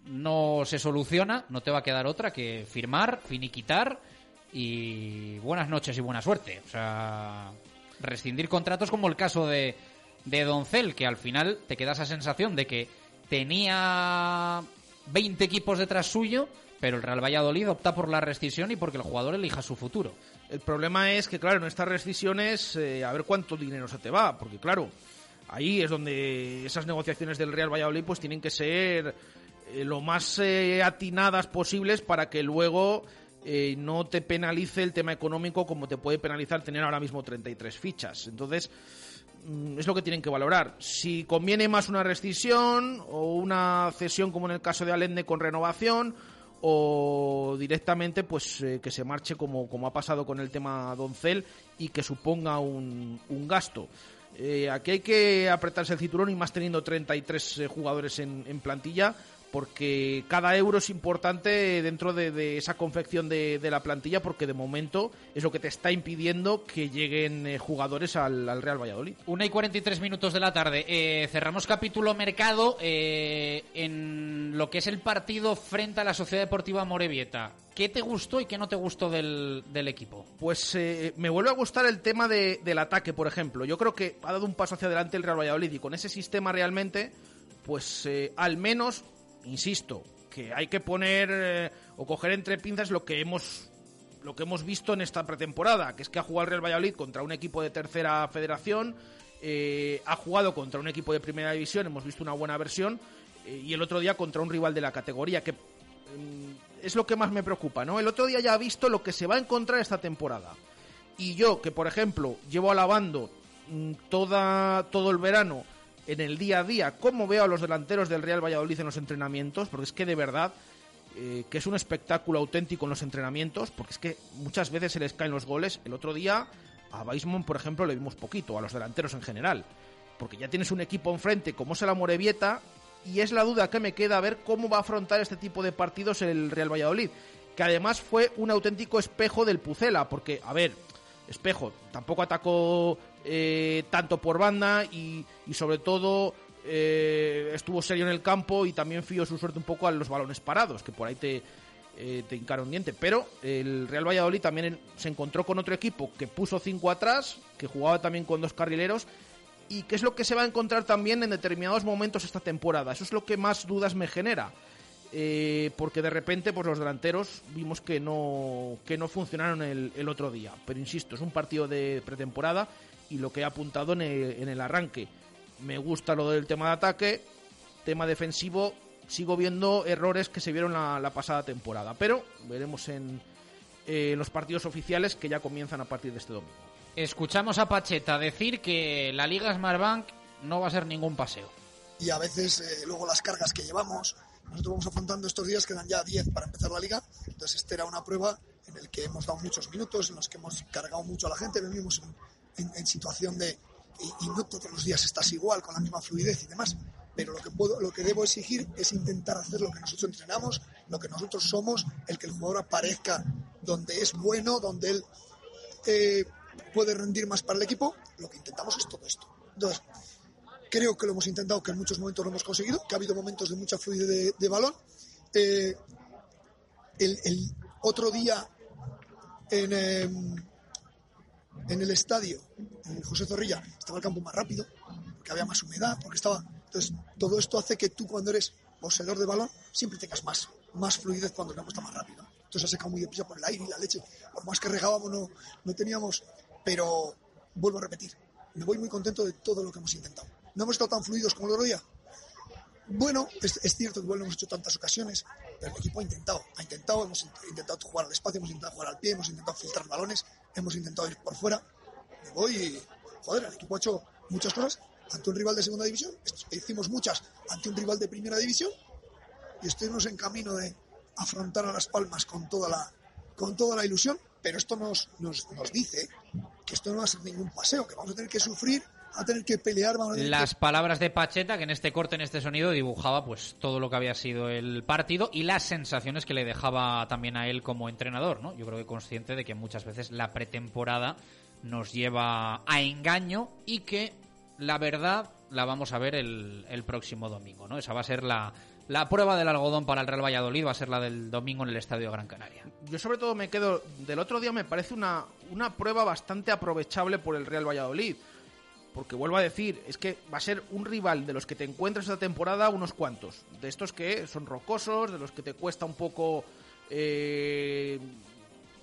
no se soluciona, no te va a quedar otra que firmar, finiquitar y buenas noches y buena suerte. O sea, rescindir contratos como el caso de, de Doncel, que al final te queda esa sensación de que tenía 20 equipos detrás suyo, pero el Real Valladolid opta por la rescisión y porque el jugador elija su futuro.
El problema es que, claro, en estas rescisiones, eh, a ver cuánto dinero se te va, porque, claro, ahí es donde esas negociaciones del Real Valladolid pues tienen que ser eh, lo más eh, atinadas posibles para que luego eh, no te penalice el tema económico como te puede penalizar tener ahora mismo 33 fichas. Entonces, mm, es lo que tienen que valorar. Si conviene más una rescisión o una cesión como en el caso de Allende con renovación o directamente pues que se marche como, como ha pasado con el tema Doncel y que suponga un, un gasto. Eh, aquí hay que apretarse el cinturón y más teniendo 33 eh, jugadores en, en plantilla porque cada euro es importante dentro de, de esa confección de, de la plantilla porque de momento es lo que te está impidiendo que lleguen eh, jugadores al, al Real Valladolid.
Una y 43 minutos de la tarde. Eh, cerramos capítulo mercado eh, en lo que es el partido frente a la Sociedad Deportiva Morevieta. ¿Qué te gustó y qué no te gustó del, del equipo?
Pues eh, me vuelve a gustar el tema de- del ataque, por ejemplo. Yo creo que ha dado un paso hacia adelante el Real Valladolid y con ese sistema realmente, pues eh, al menos, insisto, que hay que poner eh, o coger entre pinzas lo que hemos lo que hemos visto en esta pretemporada, que es que ha jugado el Real Valladolid contra un equipo de tercera federación, eh, ha jugado contra un equipo de primera división, hemos visto una buena versión, eh, y el otro día contra un rival de la categoría, que mm, es lo que más me preocupa, ¿no? El otro día ya ha visto lo que se va a encontrar esta temporada. Y yo, que por ejemplo llevo alabando mm, toda, todo el verano en el día a día cómo veo a los delanteros del Real Valladolid en los entrenamientos, porque es que de verdad eh, que es un espectáculo auténtico en los entrenamientos, porque es que muchas veces se les caen los goles. El otro día a Weisman, por ejemplo, le vimos poquito, a los delanteros en general, porque ya tienes un equipo enfrente como es el Amorebieta y es la duda que me queda a ver cómo va a afrontar este tipo de partidos el Real Valladolid, que además fue un auténtico espejo del Pucela, porque, a ver, espejo, tampoco atacó eh, tanto por banda y, y sobre todo eh, estuvo serio en el campo y también fió su suerte un poco a los balones parados, que por ahí te, eh, te hincaron diente. Pero el Real Valladolid también se encontró con otro equipo que puso cinco atrás, que jugaba también con dos carrileros y que es lo que se va a encontrar también en determinados momentos esta temporada. Eso es lo que más dudas me genera. Eh, porque de repente pues los delanteros vimos que no que no funcionaron el, el otro día pero insisto es un partido de pretemporada y lo que he apuntado en el, en el arranque me gusta lo del tema de ataque tema defensivo sigo viendo errores que se vieron la, la pasada temporada pero veremos en eh, los partidos oficiales que ya comienzan a partir de este domingo
Escuchamos a Pacheta decir que la Liga Smartbank no va a ser ningún paseo.
y a veces eh, luego las cargas que llevamos. Nosotros vamos afrontando estos días, quedan ya 10 para empezar la liga, entonces esta era una prueba en el que hemos dado muchos minutos, en los que hemos cargado mucho a la gente, venimos en, en- situación de, y, y no todos los días estás igual, con la misma fluidez y demás, pero lo que, puedo, lo que debo exigir es intentar hacer lo que nosotros entrenamos, lo que nosotros somos, el que el jugador aparezca donde es bueno, donde él eh, puede rendir más para el equipo, lo que intentamos es todo esto. Entonces, creo que lo hemos intentado, que en muchos momentos lo hemos conseguido, que ha habido momentos de mucha fluidez de, de balón. Eh, el, otro día en, em, en el estadio, en José Zorrilla, estaba el campo más rápido, porque había más humedad, porque estaba... Entonces, todo esto hace que tú cuando eres poseedor de balón siempre tengas más, más fluidez cuando el campo está más rápido. Entonces ha secado muy deprisa por el aire y la leche. Por más que regábamos no teníamos... Pero vuelvo a repetir, me voy muy contento de todo lo que hemos intentado. No hemos estado tan fluidos como el otro día. Bueno, es, cierto que igual no hemos hecho tantas ocasiones, pero el equipo ha intentado, ha intentado, hemos int- intentado jugar al espacio, hemos intentado jugar al pie, hemos intentado filtrar balones, hemos intentado ir por fuera. Me voy y, joder, el equipo ha hecho muchas cosas ante un rival de segunda división, hicimos muchas ante un rival de primera división y estuvimos en camino de afrontar a Las Palmas con toda la, con toda la ilusión, pero esto nos, nos, nos dice que esto no va a ser ningún paseo, que vamos a tener que sufrir, a tener que pelear, vamos a tener
Las
que...
palabras de Pacheta, que en este corte, en este sonido, dibujaba pues todo lo que había sido el partido y las sensaciones que le dejaba también a él como entrenador, ¿no? Yo creo que consciente de que muchas veces la pretemporada nos lleva a engaño y que la verdad la vamos a ver el, el próximo domingo, ¿no? Esa va a ser la, la prueba del algodón para el Real Valladolid, va a ser la del domingo en el Estadio Gran Canaria.
yo sobre todo me quedo del otro día me parece una, una prueba bastante aprovechable por el Real Valladolid porque vuelvo a decir es que va a ser un rival de los que te encuentras esta temporada unos cuantos. De estos que son rocosos de los que te cuesta un poco eh,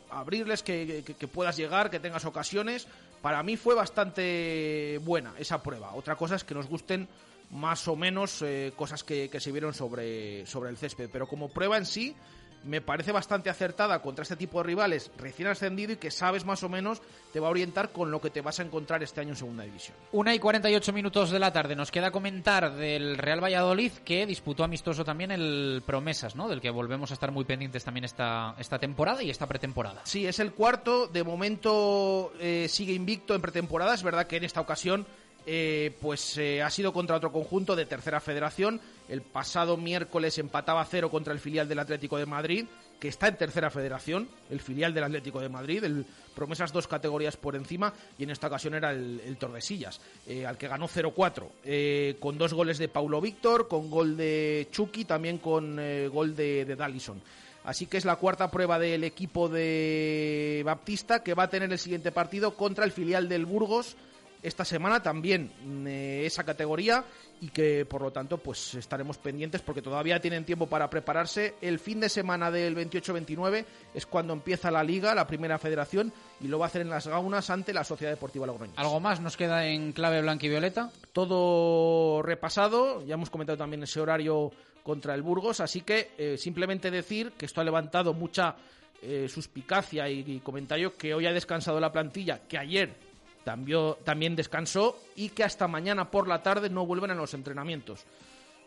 abrirles que, puedas llegar que tengas ocasiones. Para mí fue bastante buena esa prueba. Otra cosa es que nos gusten más o menos eh, cosas que, que se vieron sobre, sobre el césped. Pero como prueba en sí me parece bastante acertada contra este tipo de rivales recién ascendido y que sabes más o menos te va a orientar con lo que te vas a encontrar este año en segunda división.
Una y 48 minutos de la tarde. Nos queda comentar del Real Valladolid que disputó amistoso también el Promesas, ¿no? Del que volvemos a estar muy pendientes también esta, esta temporada y esta pretemporada.
Sí, es el cuarto. De momento eh, sigue invicto en pretemporada. Es verdad que en esta ocasión eh, pues eh, ha sido contra otro conjunto de tercera federación. El pasado miércoles empataba cero contra el filial del Atlético de Madrid, que está en tercera federación, el filial del Atlético de Madrid, el promesas dos categorías por encima, y en esta ocasión era el, el Tordesillas, eh, al que ganó 0-4, eh, con dos goles de Paulo Víctor, con gol de Chucky, también con eh, gol de, de Dallison. Así que es la cuarta prueba del equipo de Baptista que va a tener el siguiente partido contra el filial del Burgos esta semana también mm, eh, esa categoría y que por lo tanto pues estaremos pendientes porque todavía tienen tiempo para prepararse. El fin de semana del 28-29 es cuando empieza la liga, la primera federación y lo va a hacer en las Gaunas ante la Sociedad Deportiva Logroñés.
¿Algo más nos queda en clave blanca y violeta?
Todo repasado, ya hemos comentado también ese horario contra el Burgos, así que eh, simplemente decir que esto ha levantado mucha eh, suspicacia y, y comentario que hoy ha descansado la plantilla, que ayer también, descansó y que hasta mañana por la tarde no vuelven a los entrenamientos.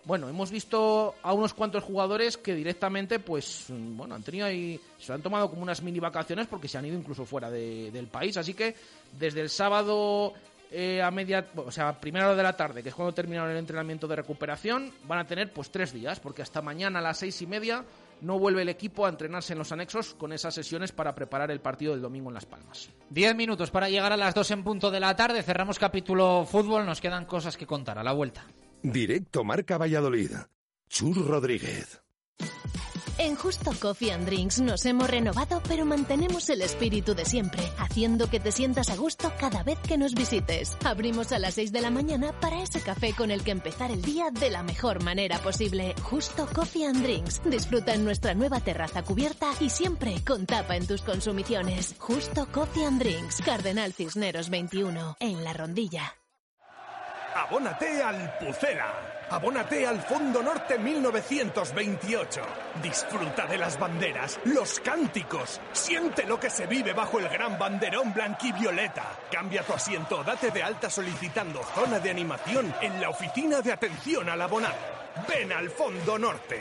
Bueno, hemos visto a unos cuantos jugadores que directamente, pues, mm, bueno, han tenido ahí, se han tomado como unas mini vacaciones porque se han ido incluso fuera de- del país. Así que desde el sábado eh, a media, o sea, primera hora de la tarde, que es cuando terminaron el entrenamiento de recuperación, van a tener pues tres días, porque hasta mañana a las seis y media no vuelve el equipo a entrenarse en los anexos con esas sesiones para preparar el partido del domingo en Las Palmas.
Diez minutos para llegar a las dos en punto de la tarde. Cerramos capítulo fútbol. Nos quedan cosas que contar a la vuelta.
Directo Marca Valladolid. Chur Rodríguez.
En Justo Coffee and Drinks nos hemos renovado, pero mantenemos el espíritu de siempre, haciendo que te sientas a gusto cada vez que nos visites. Abrimos a las 6 de la mañana para ese café con el que empezar el día de la mejor manera posible. Justo Coffee and Drinks. Disfruta en nuestra nueva terraza cubierta y siempre con tapa en tus consumiciones. Justo Coffee and Drinks. Cardenal Cisneros 21, en La Rondilla.
Abónate al Pucela. Abónate al Fondo Norte 1928. Disfruta de las banderas, los cánticos. Siente lo que se vive bajo el gran banderón blanquivioleta. Cambia tu asiento date de alta solicitando zona de animación en la oficina de atención al abonado. Ven al Fondo Norte.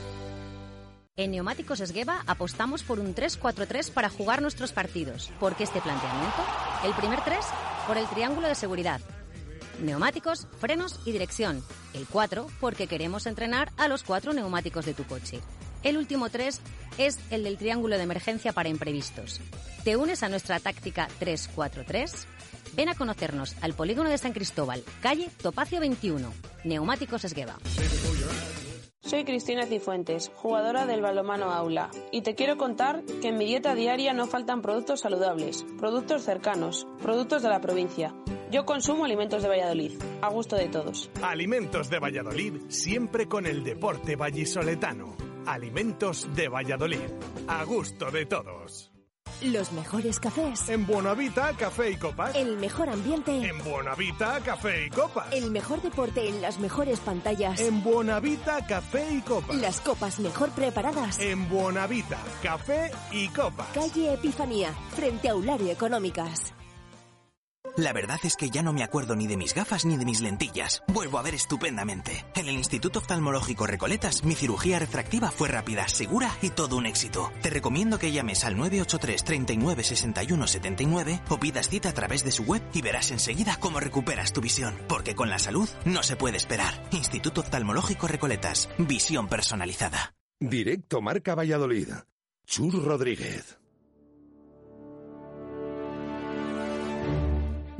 En Neumáticos Esgueva apostamos por un 3-4-3 para jugar nuestros partidos. ¿Por qué este planteamiento? El primer 3 por el triángulo de seguridad. Neumáticos, frenos y dirección. El 4 porque queremos entrenar a los cuatro neumáticos de tu coche. El último 3 es el del triángulo de emergencia para imprevistos. ¿Te unes a nuestra táctica 3-4-3? Ven a conocernos al polígono de San Cristóbal, calle Topacio 21, Neumáticos Esgueva.
Soy Cristina Cifuentes, jugadora del balomano Aula, y te quiero contar que en mi dieta diaria no faltan productos saludables, productos cercanos, productos de la provincia. Yo consumo alimentos de Valladolid, a gusto de todos.
Alimentos de Valladolid, siempre con el deporte vallisoletano. Alimentos de Valladolid, a gusto de todos.
Los mejores cafés.
En Buenavita, café y copas.
El mejor ambiente.
En Buenavita, café y copas.
El mejor deporte en las mejores pantallas.
En Buenavita, café y copas.
Las copas mejor preparadas.
En Buenavita, café y copas.
Calle Epifanía, frente a Aulario Económicas.
La verdad es que ya no me acuerdo ni de mis gafas ni de mis lentillas. Vuelvo a ver estupendamente. En el Instituto Oftalmológico Recoletas, mi cirugía refractiva fue rápida, segura y todo un éxito. Te recomiendo que llames al 983 39 61 79 o pidas cita a través de su web y verás enseguida cómo recuperas tu visión. Porque con la salud no se puede esperar. Instituto Oftalmológico Recoletas. Visión personalizada.
Directo Marca Valladolid. Chur Rodríguez.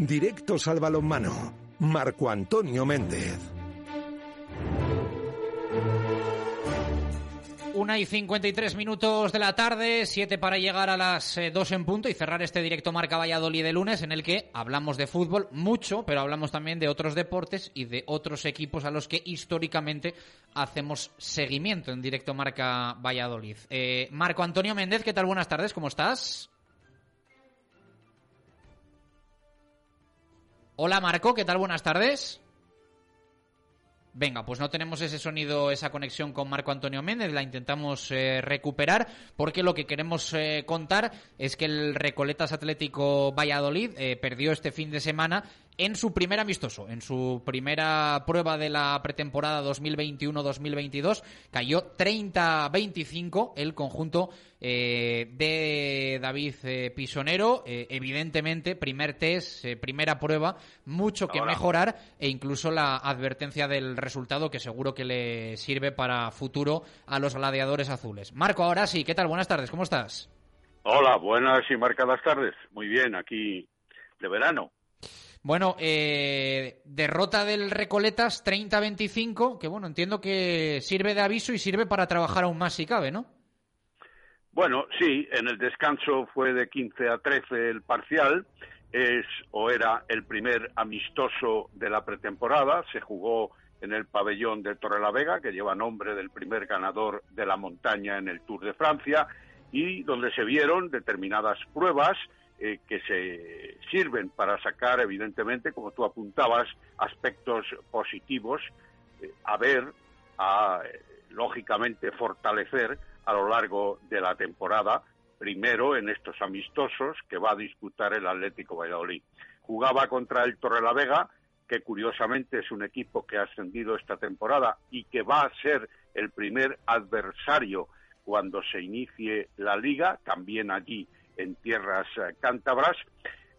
Directos al balonmano. Marco Antonio Méndez.
Una y 53 minutos de la tarde, siete para llegar a las eh, dos en punto y cerrar este directo Marca Valladolid de lunes en el que hablamos de fútbol mucho, pero hablamos también de otros deportes y de otros equipos a los que históricamente hacemos seguimiento en directo Marca Valladolid. Eh, Marco Antonio Méndez, ¿qué tal? Buenas tardes, ¿cómo estás? Hola Marco, ¿qué tal? Buenas tardes. Venga, pues no tenemos ese sonido, esa conexión con Marco Antonio Méndez, la intentamos eh, recuperar porque lo que queremos eh, contar es que el Recoletas Atlético Valladolid eh, perdió este fin de semana en su primer amistoso, en su primera prueba de la pretemporada 2021-2022, cayó 30-25 el conjunto eh, de David eh, Pisonero. Eh, evidentemente, primer test, primera prueba, mucho que mejorar e incluso la advertencia del resultado que seguro que le sirve para futuro a los gladiadores azules. Marco, ahora sí, ¿qué tal? Buenas tardes, ¿cómo estás?
Hola, buenas y marcadas tardes. Muy bien, aquí de verano.
Bueno, eh, derrota del Recoletas 30-25, que bueno, entiendo que sirve de aviso y sirve para trabajar aún más si cabe, ¿no?
Bueno, sí, en el descanso fue de 15 a 13 el parcial. Es o era el primer amistoso de la pretemporada. Se jugó en el pabellón de Torrelavega, que lleva nombre del primer ganador de la montaña en el Tour de Francia, y donde se vieron determinadas pruebas eh, que se sirven para sacar, evidentemente, como tú apuntabas, aspectos positivos eh, a ver, a eh, lógicamente fortalecer a lo largo de la temporada, primero en estos amistosos que va a disputar el Atlético Valladolid. Jugaba contra el Torrelavega, que curiosamente es un equipo que ha ascendido esta temporada y que va a ser el primer adversario cuando se inicie la liga, también allí en tierras eh, cántabras,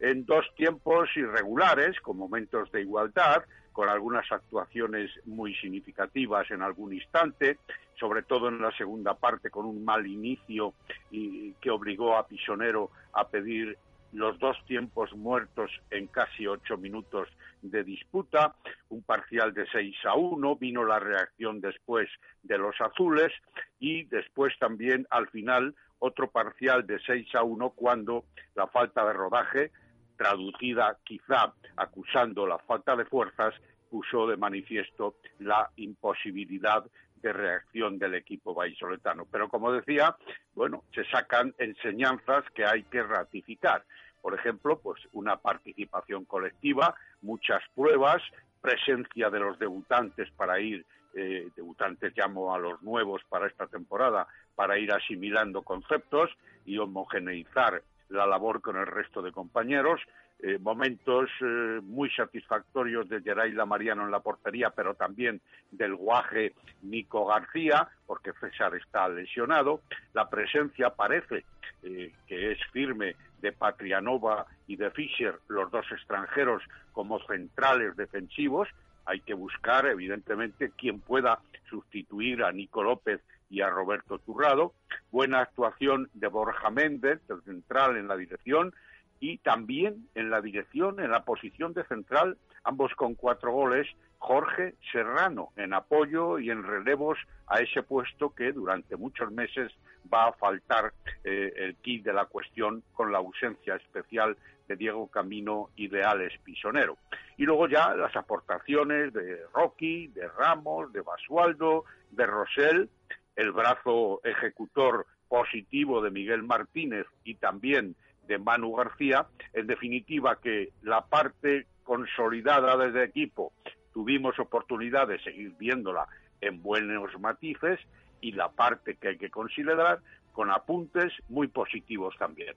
en dos tiempos irregulares, con momentos de igualdad, con algunas actuaciones muy significativas en algún instante, sobre todo en la segunda parte con un mal inicio y que obligó a Pisonero a pedir los dos tiempos muertos en casi ocho minutos de disputa, un parcial de 6 a 1, vino la reacción después de los azules y después también al final otro parcial de 6 a 1 cuando la falta de rodaje, traducida quizá acusando la falta de fuerzas, puso de manifiesto la imposibilidad de reacción del equipo vallisoletano. Pero como decía, bueno, se sacan enseñanzas que hay que ratificar. Por ejemplo, pues una participación colectiva, muchas pruebas, presencia de los debutantes para ir, eh, debutantes llamo a los nuevos para esta temporada, para ir asimilando conceptos y homogeneizar la labor con el resto de compañeros. Eh, momentos eh, muy satisfactorios de Geraila Mariano en la portería, pero también del guaje Nico García, porque César está lesionado. La presencia parece eh, que es firme de Patrianova y de Fischer, los dos extranjeros como centrales defensivos. Hay que buscar, evidentemente, quien pueda sustituir a Nico López y a Roberto Turrado. Buena actuación de Borja Méndez, el central en la dirección, y también en la dirección, en la posición de central, ambos con cuatro goles, Jorge Serrano, en apoyo y en relevos a ese puesto que durante muchos meses va a faltar eh, el kit de la cuestión con la ausencia especial de Diego Camino y de Alex Pisonero. Y luego ya las aportaciones de Rocky, de Ramos, de Basualdo, de Rosell, el brazo ejecutor positivo de Miguel Martínez y también de Manu García, en definitiva que la parte consolidada desde equipo tuvimos oportunidad de seguir viéndola en buenos matices y la parte que hay que considerar con apuntes muy positivos también.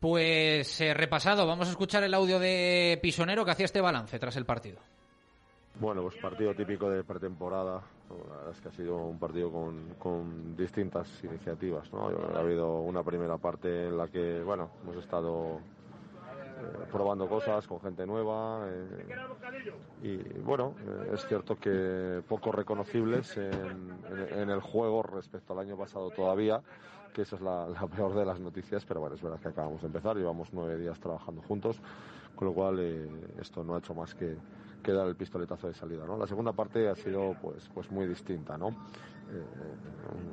Pues eh, repasado, vamos a escuchar el audio de Pisonero que hacía este balance tras el partido.
Bueno, pues partido típico de pretemporada. La verdad es que ha sido un partido con, distintas iniciativas. ¿no? Ha habido una primera parte en la que, bueno, hemos estado eh, probando cosas con gente nueva eh, y bueno eh, es cierto que poco reconocibles en, el juego respecto al año pasado todavía que esa es la, la peor de las noticias pero bueno es verdad que acabamos de empezar llevamos nueve días trabajando juntos con lo cual esto no ha hecho más que, que dar el pistoletazo de salida ¿no? la segunda parte ha sido pues pues muy distinta ¿no? Eh,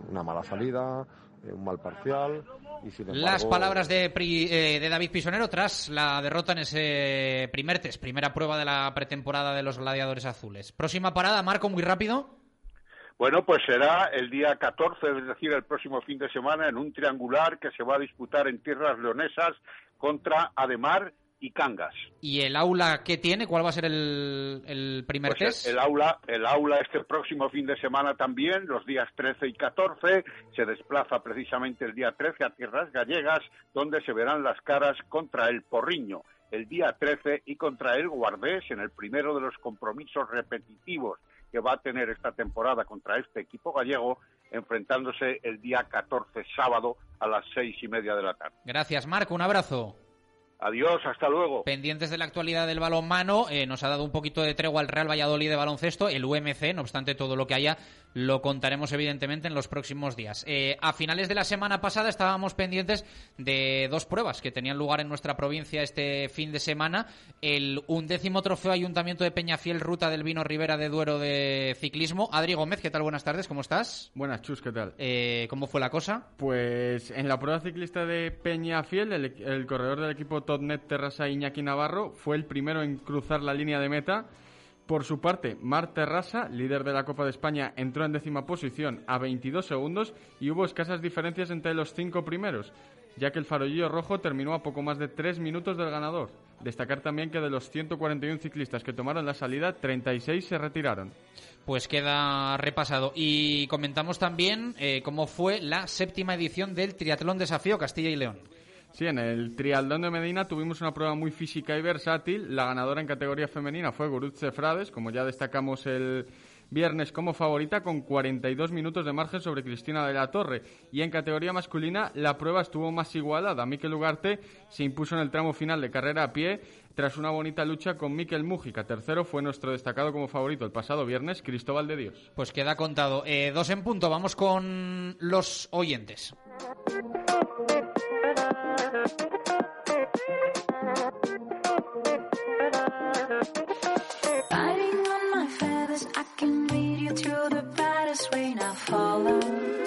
una mala salida eh, un mal parcial y sin
Las palabras de, Pri- eh, de David Pisonero tras la derrota en ese primer test, primera prueba de la pretemporada de los gladiadores azules. Próxima parada, Marco, muy rápido.
Bueno, pues será el día 14, es decir, el próximo fin de semana, en un triangular que se va a disputar en tierras leonesas contra Ademar y Cangas.
¿Y el aula que tiene? ¿Cuál va a ser el, el primer
Pues
test?
el, el aula, el aula este próximo fin de semana también, los días 13 y 14, se desplaza precisamente el día 13 a tierras gallegas, donde se verán las caras contra el Porriño el día 13 y contra el Guardés en el primero de los compromisos repetitivos que va a tener esta temporada contra este equipo gallego, enfrentándose el día 14 sábado a las seis y media de la tarde.
Gracias, Marco. Un abrazo.
Adiós, hasta luego.
Pendientes de la actualidad del balonmano, eh, nos ha dado un poquito de tregua el Real Valladolid de baloncesto, el UMC, no obstante todo lo que haya, lo contaremos evidentemente en los próximos días. Eh, a finales de la semana pasada estábamos pendientes de dos pruebas que tenían lugar en nuestra provincia este fin de semana. El undécimo trofeo Ayuntamiento de Peñafiel, Ruta del Vino Ribera de Duero de ciclismo. Adri Gómez, ¿qué tal? Buenas tardes, ¿cómo estás?
Buenas, Chus, ¿qué tal?
Eh, ¿Cómo fue la cosa?
Pues en la prueba ciclista de Peñafiel, el, el corredor del equipo Totnet Terrassa Iñaki Navarro fue el primero en cruzar la línea de meta. Por su parte, Mar Terrassa, líder de la Copa de España, entró en décima posición a 22 segundos y hubo escasas diferencias entre los cinco primeros, ya que el farollillo rojo terminó a poco más de tres minutos del ganador. Destacar también que de los 141 ciclistas que tomaron la salida, 36 se retiraron.
Pues queda repasado. Y comentamos también eh, cómo fue la séptima edición del Triatlón Desafío Castilla y León.
Sí, en el Trialdón de Medina tuvimos una prueba muy física y versátil. La ganadora en categoría femenina fue Gurutze Frades, como ya destacamos el viernes como favorita, con 42 minutos de margen sobre Cristina de la Torre. Y en categoría masculina la prueba estuvo más igualada. Miquel Ugarte se impuso en el tramo final de carrera a pie tras una bonita lucha con Miquel Mújica. Tercero fue nuestro destacado como favorito el pasado viernes, Cristóbal de Dios.
Pues queda contado. Eh, dos en punto, vamos con los oyentes.
Biting on my feathers, I can lead you to the baddest way now follow.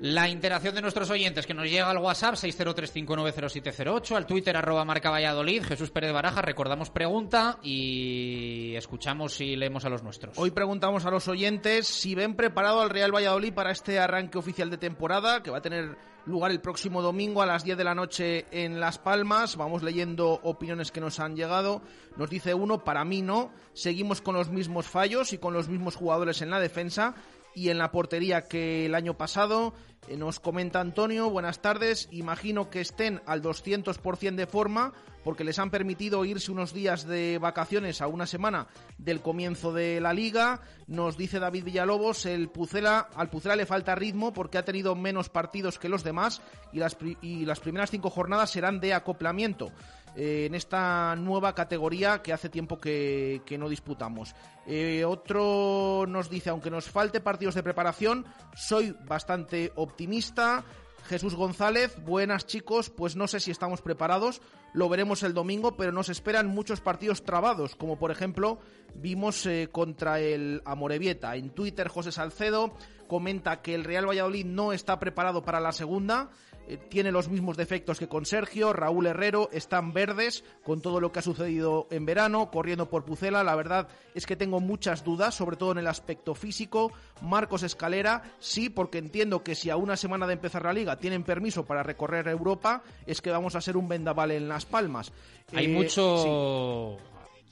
La interacción de nuestros oyentes que nos llega al WhatsApp 603590708, al Twitter arroba marca Valladolid, Jesús Pérez Baraja, recordamos pregunta y escuchamos y leemos a los nuestros.
Hoy preguntamos a los oyentes si ven preparado al Real Valladolid para este arranque oficial de temporada que va a tener lugar el próximo domingo a las 10 de la noche en Las Palmas. Vamos leyendo opiniones que nos han llegado. Nos dice uno, para mí no, seguimos con los mismos fallos y con los mismos jugadores en la defensa y en la portería que el año pasado. Eh, nos comenta Antonio, buenas tardes, imagino que estén al 200% de forma porque les han permitido irse unos días de vacaciones a una semana del comienzo de la liga. Nos dice David Villalobos, el Pucela, al Pucela le falta ritmo porque ha tenido menos partidos que los demás y las, y las primeras cinco jornadas serán de acoplamiento eh, en esta nueva categoría que hace tiempo que, no disputamos. Eh, otro nos dice, aunque nos falte partidos de preparación, soy bastante optimista. Jesús González, buenas chicos, pues no sé si estamos preparados, lo veremos el domingo, pero nos esperan muchos partidos trabados, como por ejemplo vimos eh, contra el Amorebieta. En Twitter José Salcedo comenta que el Real Valladolid no está preparado para la segunda, eh, tiene los mismos defectos que con Sergio, Raúl Herrero, están verdes con todo lo que ha sucedido en verano, corriendo por Pucela. La verdad es que tengo muchas dudas, sobre todo en el aspecto físico. Marcos Escalera, sí, porque entiendo que si a una semana de empezar la liga tienen permiso para recorrer Europa, es que vamos a ser un vendaval en Las Palmas.
Hay
Eh,
mucho...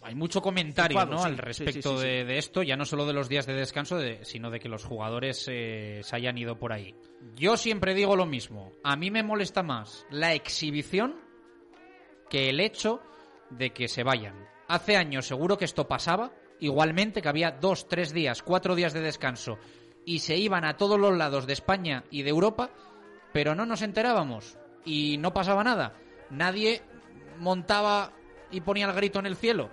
Hay mucho comentario
Ocupado,
¿no?
sí,
al respecto
sí, sí, sí.
De, de esto, ya no solo de los días de descanso, de- sino de que los jugadores eh, se hayan ido por ahí. Yo siempre digo lo mismo. A mí me molesta más la exhibición que el hecho de que se vayan. Hace años seguro que esto pasaba, igualmente que había dos, tres días, cuatro días de descanso y se iban a todos los lados de España y de Europa, pero no nos enterábamos y no pasaba nada. Nadie montaba y ponía el grito en el cielo.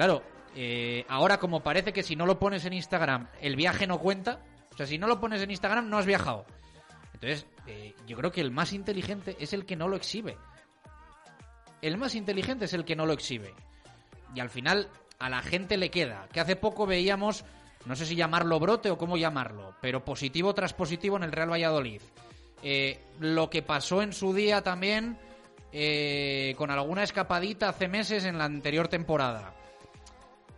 Claro, eh, ahora como parece que si no lo pones en Instagram el viaje no cuenta, o sea, si no lo pones en Instagram no has viajado. Entonces, eh, yo creo que el más inteligente es el que no lo exhibe. El más inteligente es el que no lo exhibe. Y al final a la gente le queda. Que hace poco veíamos, no sé si llamarlo brote o cómo llamarlo, pero positivo tras positivo en el Real Valladolid. Eh, lo que pasó en su día también con alguna escapadita hace meses en la anterior temporada.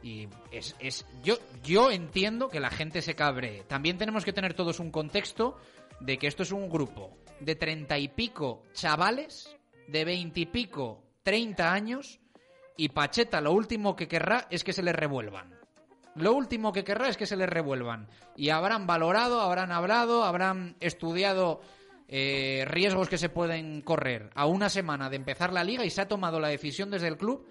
Y es, es yo, yo entiendo que la gente se cabre. También tenemos que tener todos un contexto de que esto es un grupo de treinta y pico chavales, de veintipico, treinta años, y Pacheta lo último que querrá es que se les revuelvan. Lo último que querrá es que se les revuelvan. Y habrán valorado, habrán hablado, habrán estudiado eh, riesgos que se pueden correr a una semana de empezar la liga y se ha tomado la decisión desde el club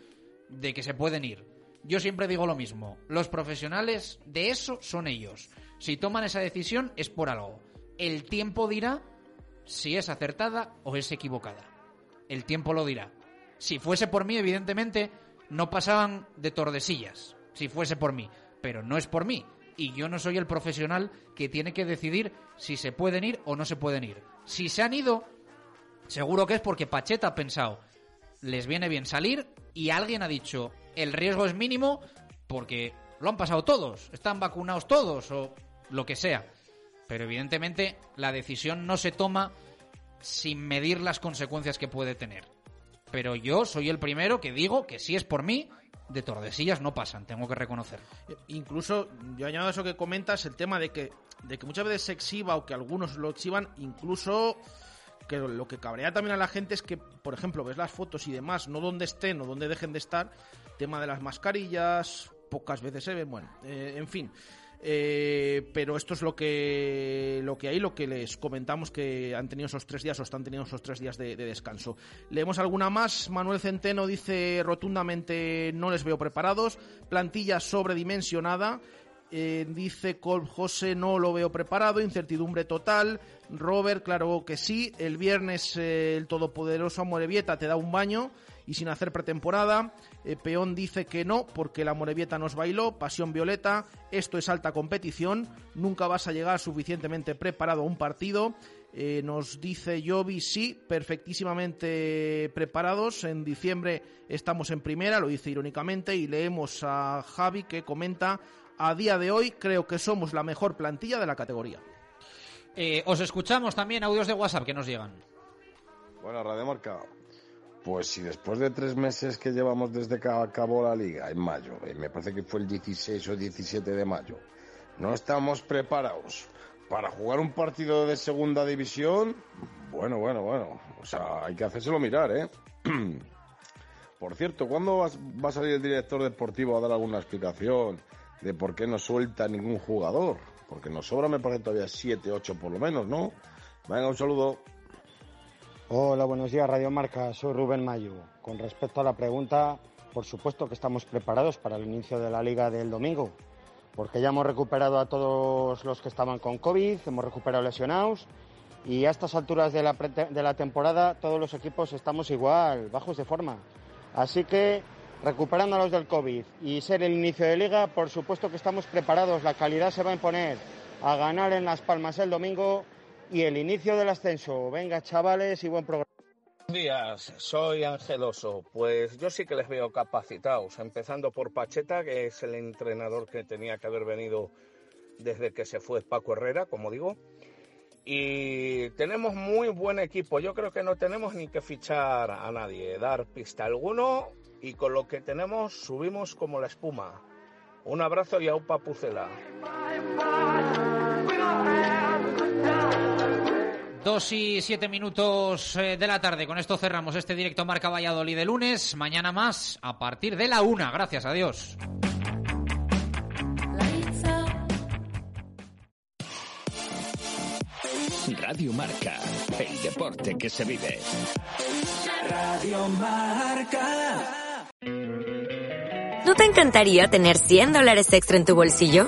de que se pueden ir. Yo siempre digo lo mismo, los profesionales de eso son ellos. Si toman esa decisión es por algo. El tiempo dirá si es acertada o es equivocada. El tiempo lo dirá. Si fuese por mí, evidentemente, no pasaban de tordesillas. Si fuese por mí. Pero no es por mí. y yo no soy el profesional que tiene que decidir si se pueden ir o no se pueden ir. Si se han ido, seguro que es porque Pacheta ha pensado, les viene bien salir y alguien ha dicho, el riesgo es mínimo porque lo han pasado todos, están vacunados todos o lo que sea. Pero evidentemente la decisión no se toma sin medir las consecuencias que puede tener. Pero yo soy el primero que digo que si es por mí, de Tordesillas no pasan, tengo que reconocer.
Incluso, yo añado eso que comentas, el tema de que, de que muchas veces se exhiba o que algunos lo exhiban, incluso que lo que cabrea también a la gente es que, por ejemplo, ves las fotos y demás, no donde estén o donde dejen de estar, tema de las mascarillas, pocas veces se ven, bueno, eh, en fin. Eh, pero esto es lo que lo que hay, lo que les comentamos que han tenido esos tres días o están teniendo esos tres días de, de descanso. Leemos alguna más. Manuel Centeno dice rotundamente no les veo preparados. Plantilla sobredimensionada. Eh, dice Col José no lo veo preparado, incertidumbre total. Robert, claro que sí. El viernes el todopoderoso Amorebieta te da un baño y sin hacer pretemporada. Eh, Peón dice que no, porque la Morevieta nos bailó. Pasión Violeta, esto es alta competición. Nunca vas a llegar suficientemente preparado a un partido. Eh, nos dice Jovi, sí, perfectísimamente preparados. En diciembre estamos en primera, lo dice irónicamente. Y leemos a Javi que comenta, a día de hoy creo que somos la mejor plantilla de la categoría.
Eh, os escuchamos también audios de WhatsApp que nos llegan.
Bueno, Radio Marca. Pues si después de tres meses que llevamos desde que acabó la liga, en mayo, eh, me parece que fue el 16 o 17 de mayo, no estamos preparados para jugar un partido de segunda división, bueno, bueno, bueno, o sea, hay que hacérselo mirar, ¿eh? Por cierto, ¿cuándo va, a salir el director deportivo a dar alguna explicación de por qué no suelta ningún jugador? Porque nos sobra, me parece, todavía 7, 8 por lo menos, ¿no? Venga, un saludo.
Hola, buenos días, Radio Marca. Soy Rubén Mayo. Con respecto a la pregunta, por supuesto que estamos preparados para el inicio de la liga del domingo, porque ya hemos recuperado a todos los que estaban con COVID, hemos recuperado lesionados y a estas alturas de la, de la temporada todos los equipos estamos igual, bajos de forma. Así que recuperando a los del COVID y ser el inicio de liga, por supuesto que estamos preparados, la calidad se va a imponer a ganar en Las Palmas el domingo y el inicio del ascenso. Venga, chavales, y buen programa.
Buenos días, soy Angeloso. Pues yo sí que les veo capacitados, empezando por Pacheta, que es el entrenador que tenía que haber venido desde que se fue Paco Herrera, como digo. Y tenemos muy buen equipo. Yo creo que no tenemos ni que fichar a nadie, dar pista alguno y con lo que tenemos subimos como la espuma. Un abrazo y a Upa Pucela.
Dos y siete minutos eh, de la tarde. Con esto cerramos este directo Marca Valladolid de lunes. Mañana más a partir de la una. Gracias a Dios.
Radio Marca, el deporte que se vive.
Radio Marca.
¿No te encantaría tener 100 dólares extra en tu bolsillo?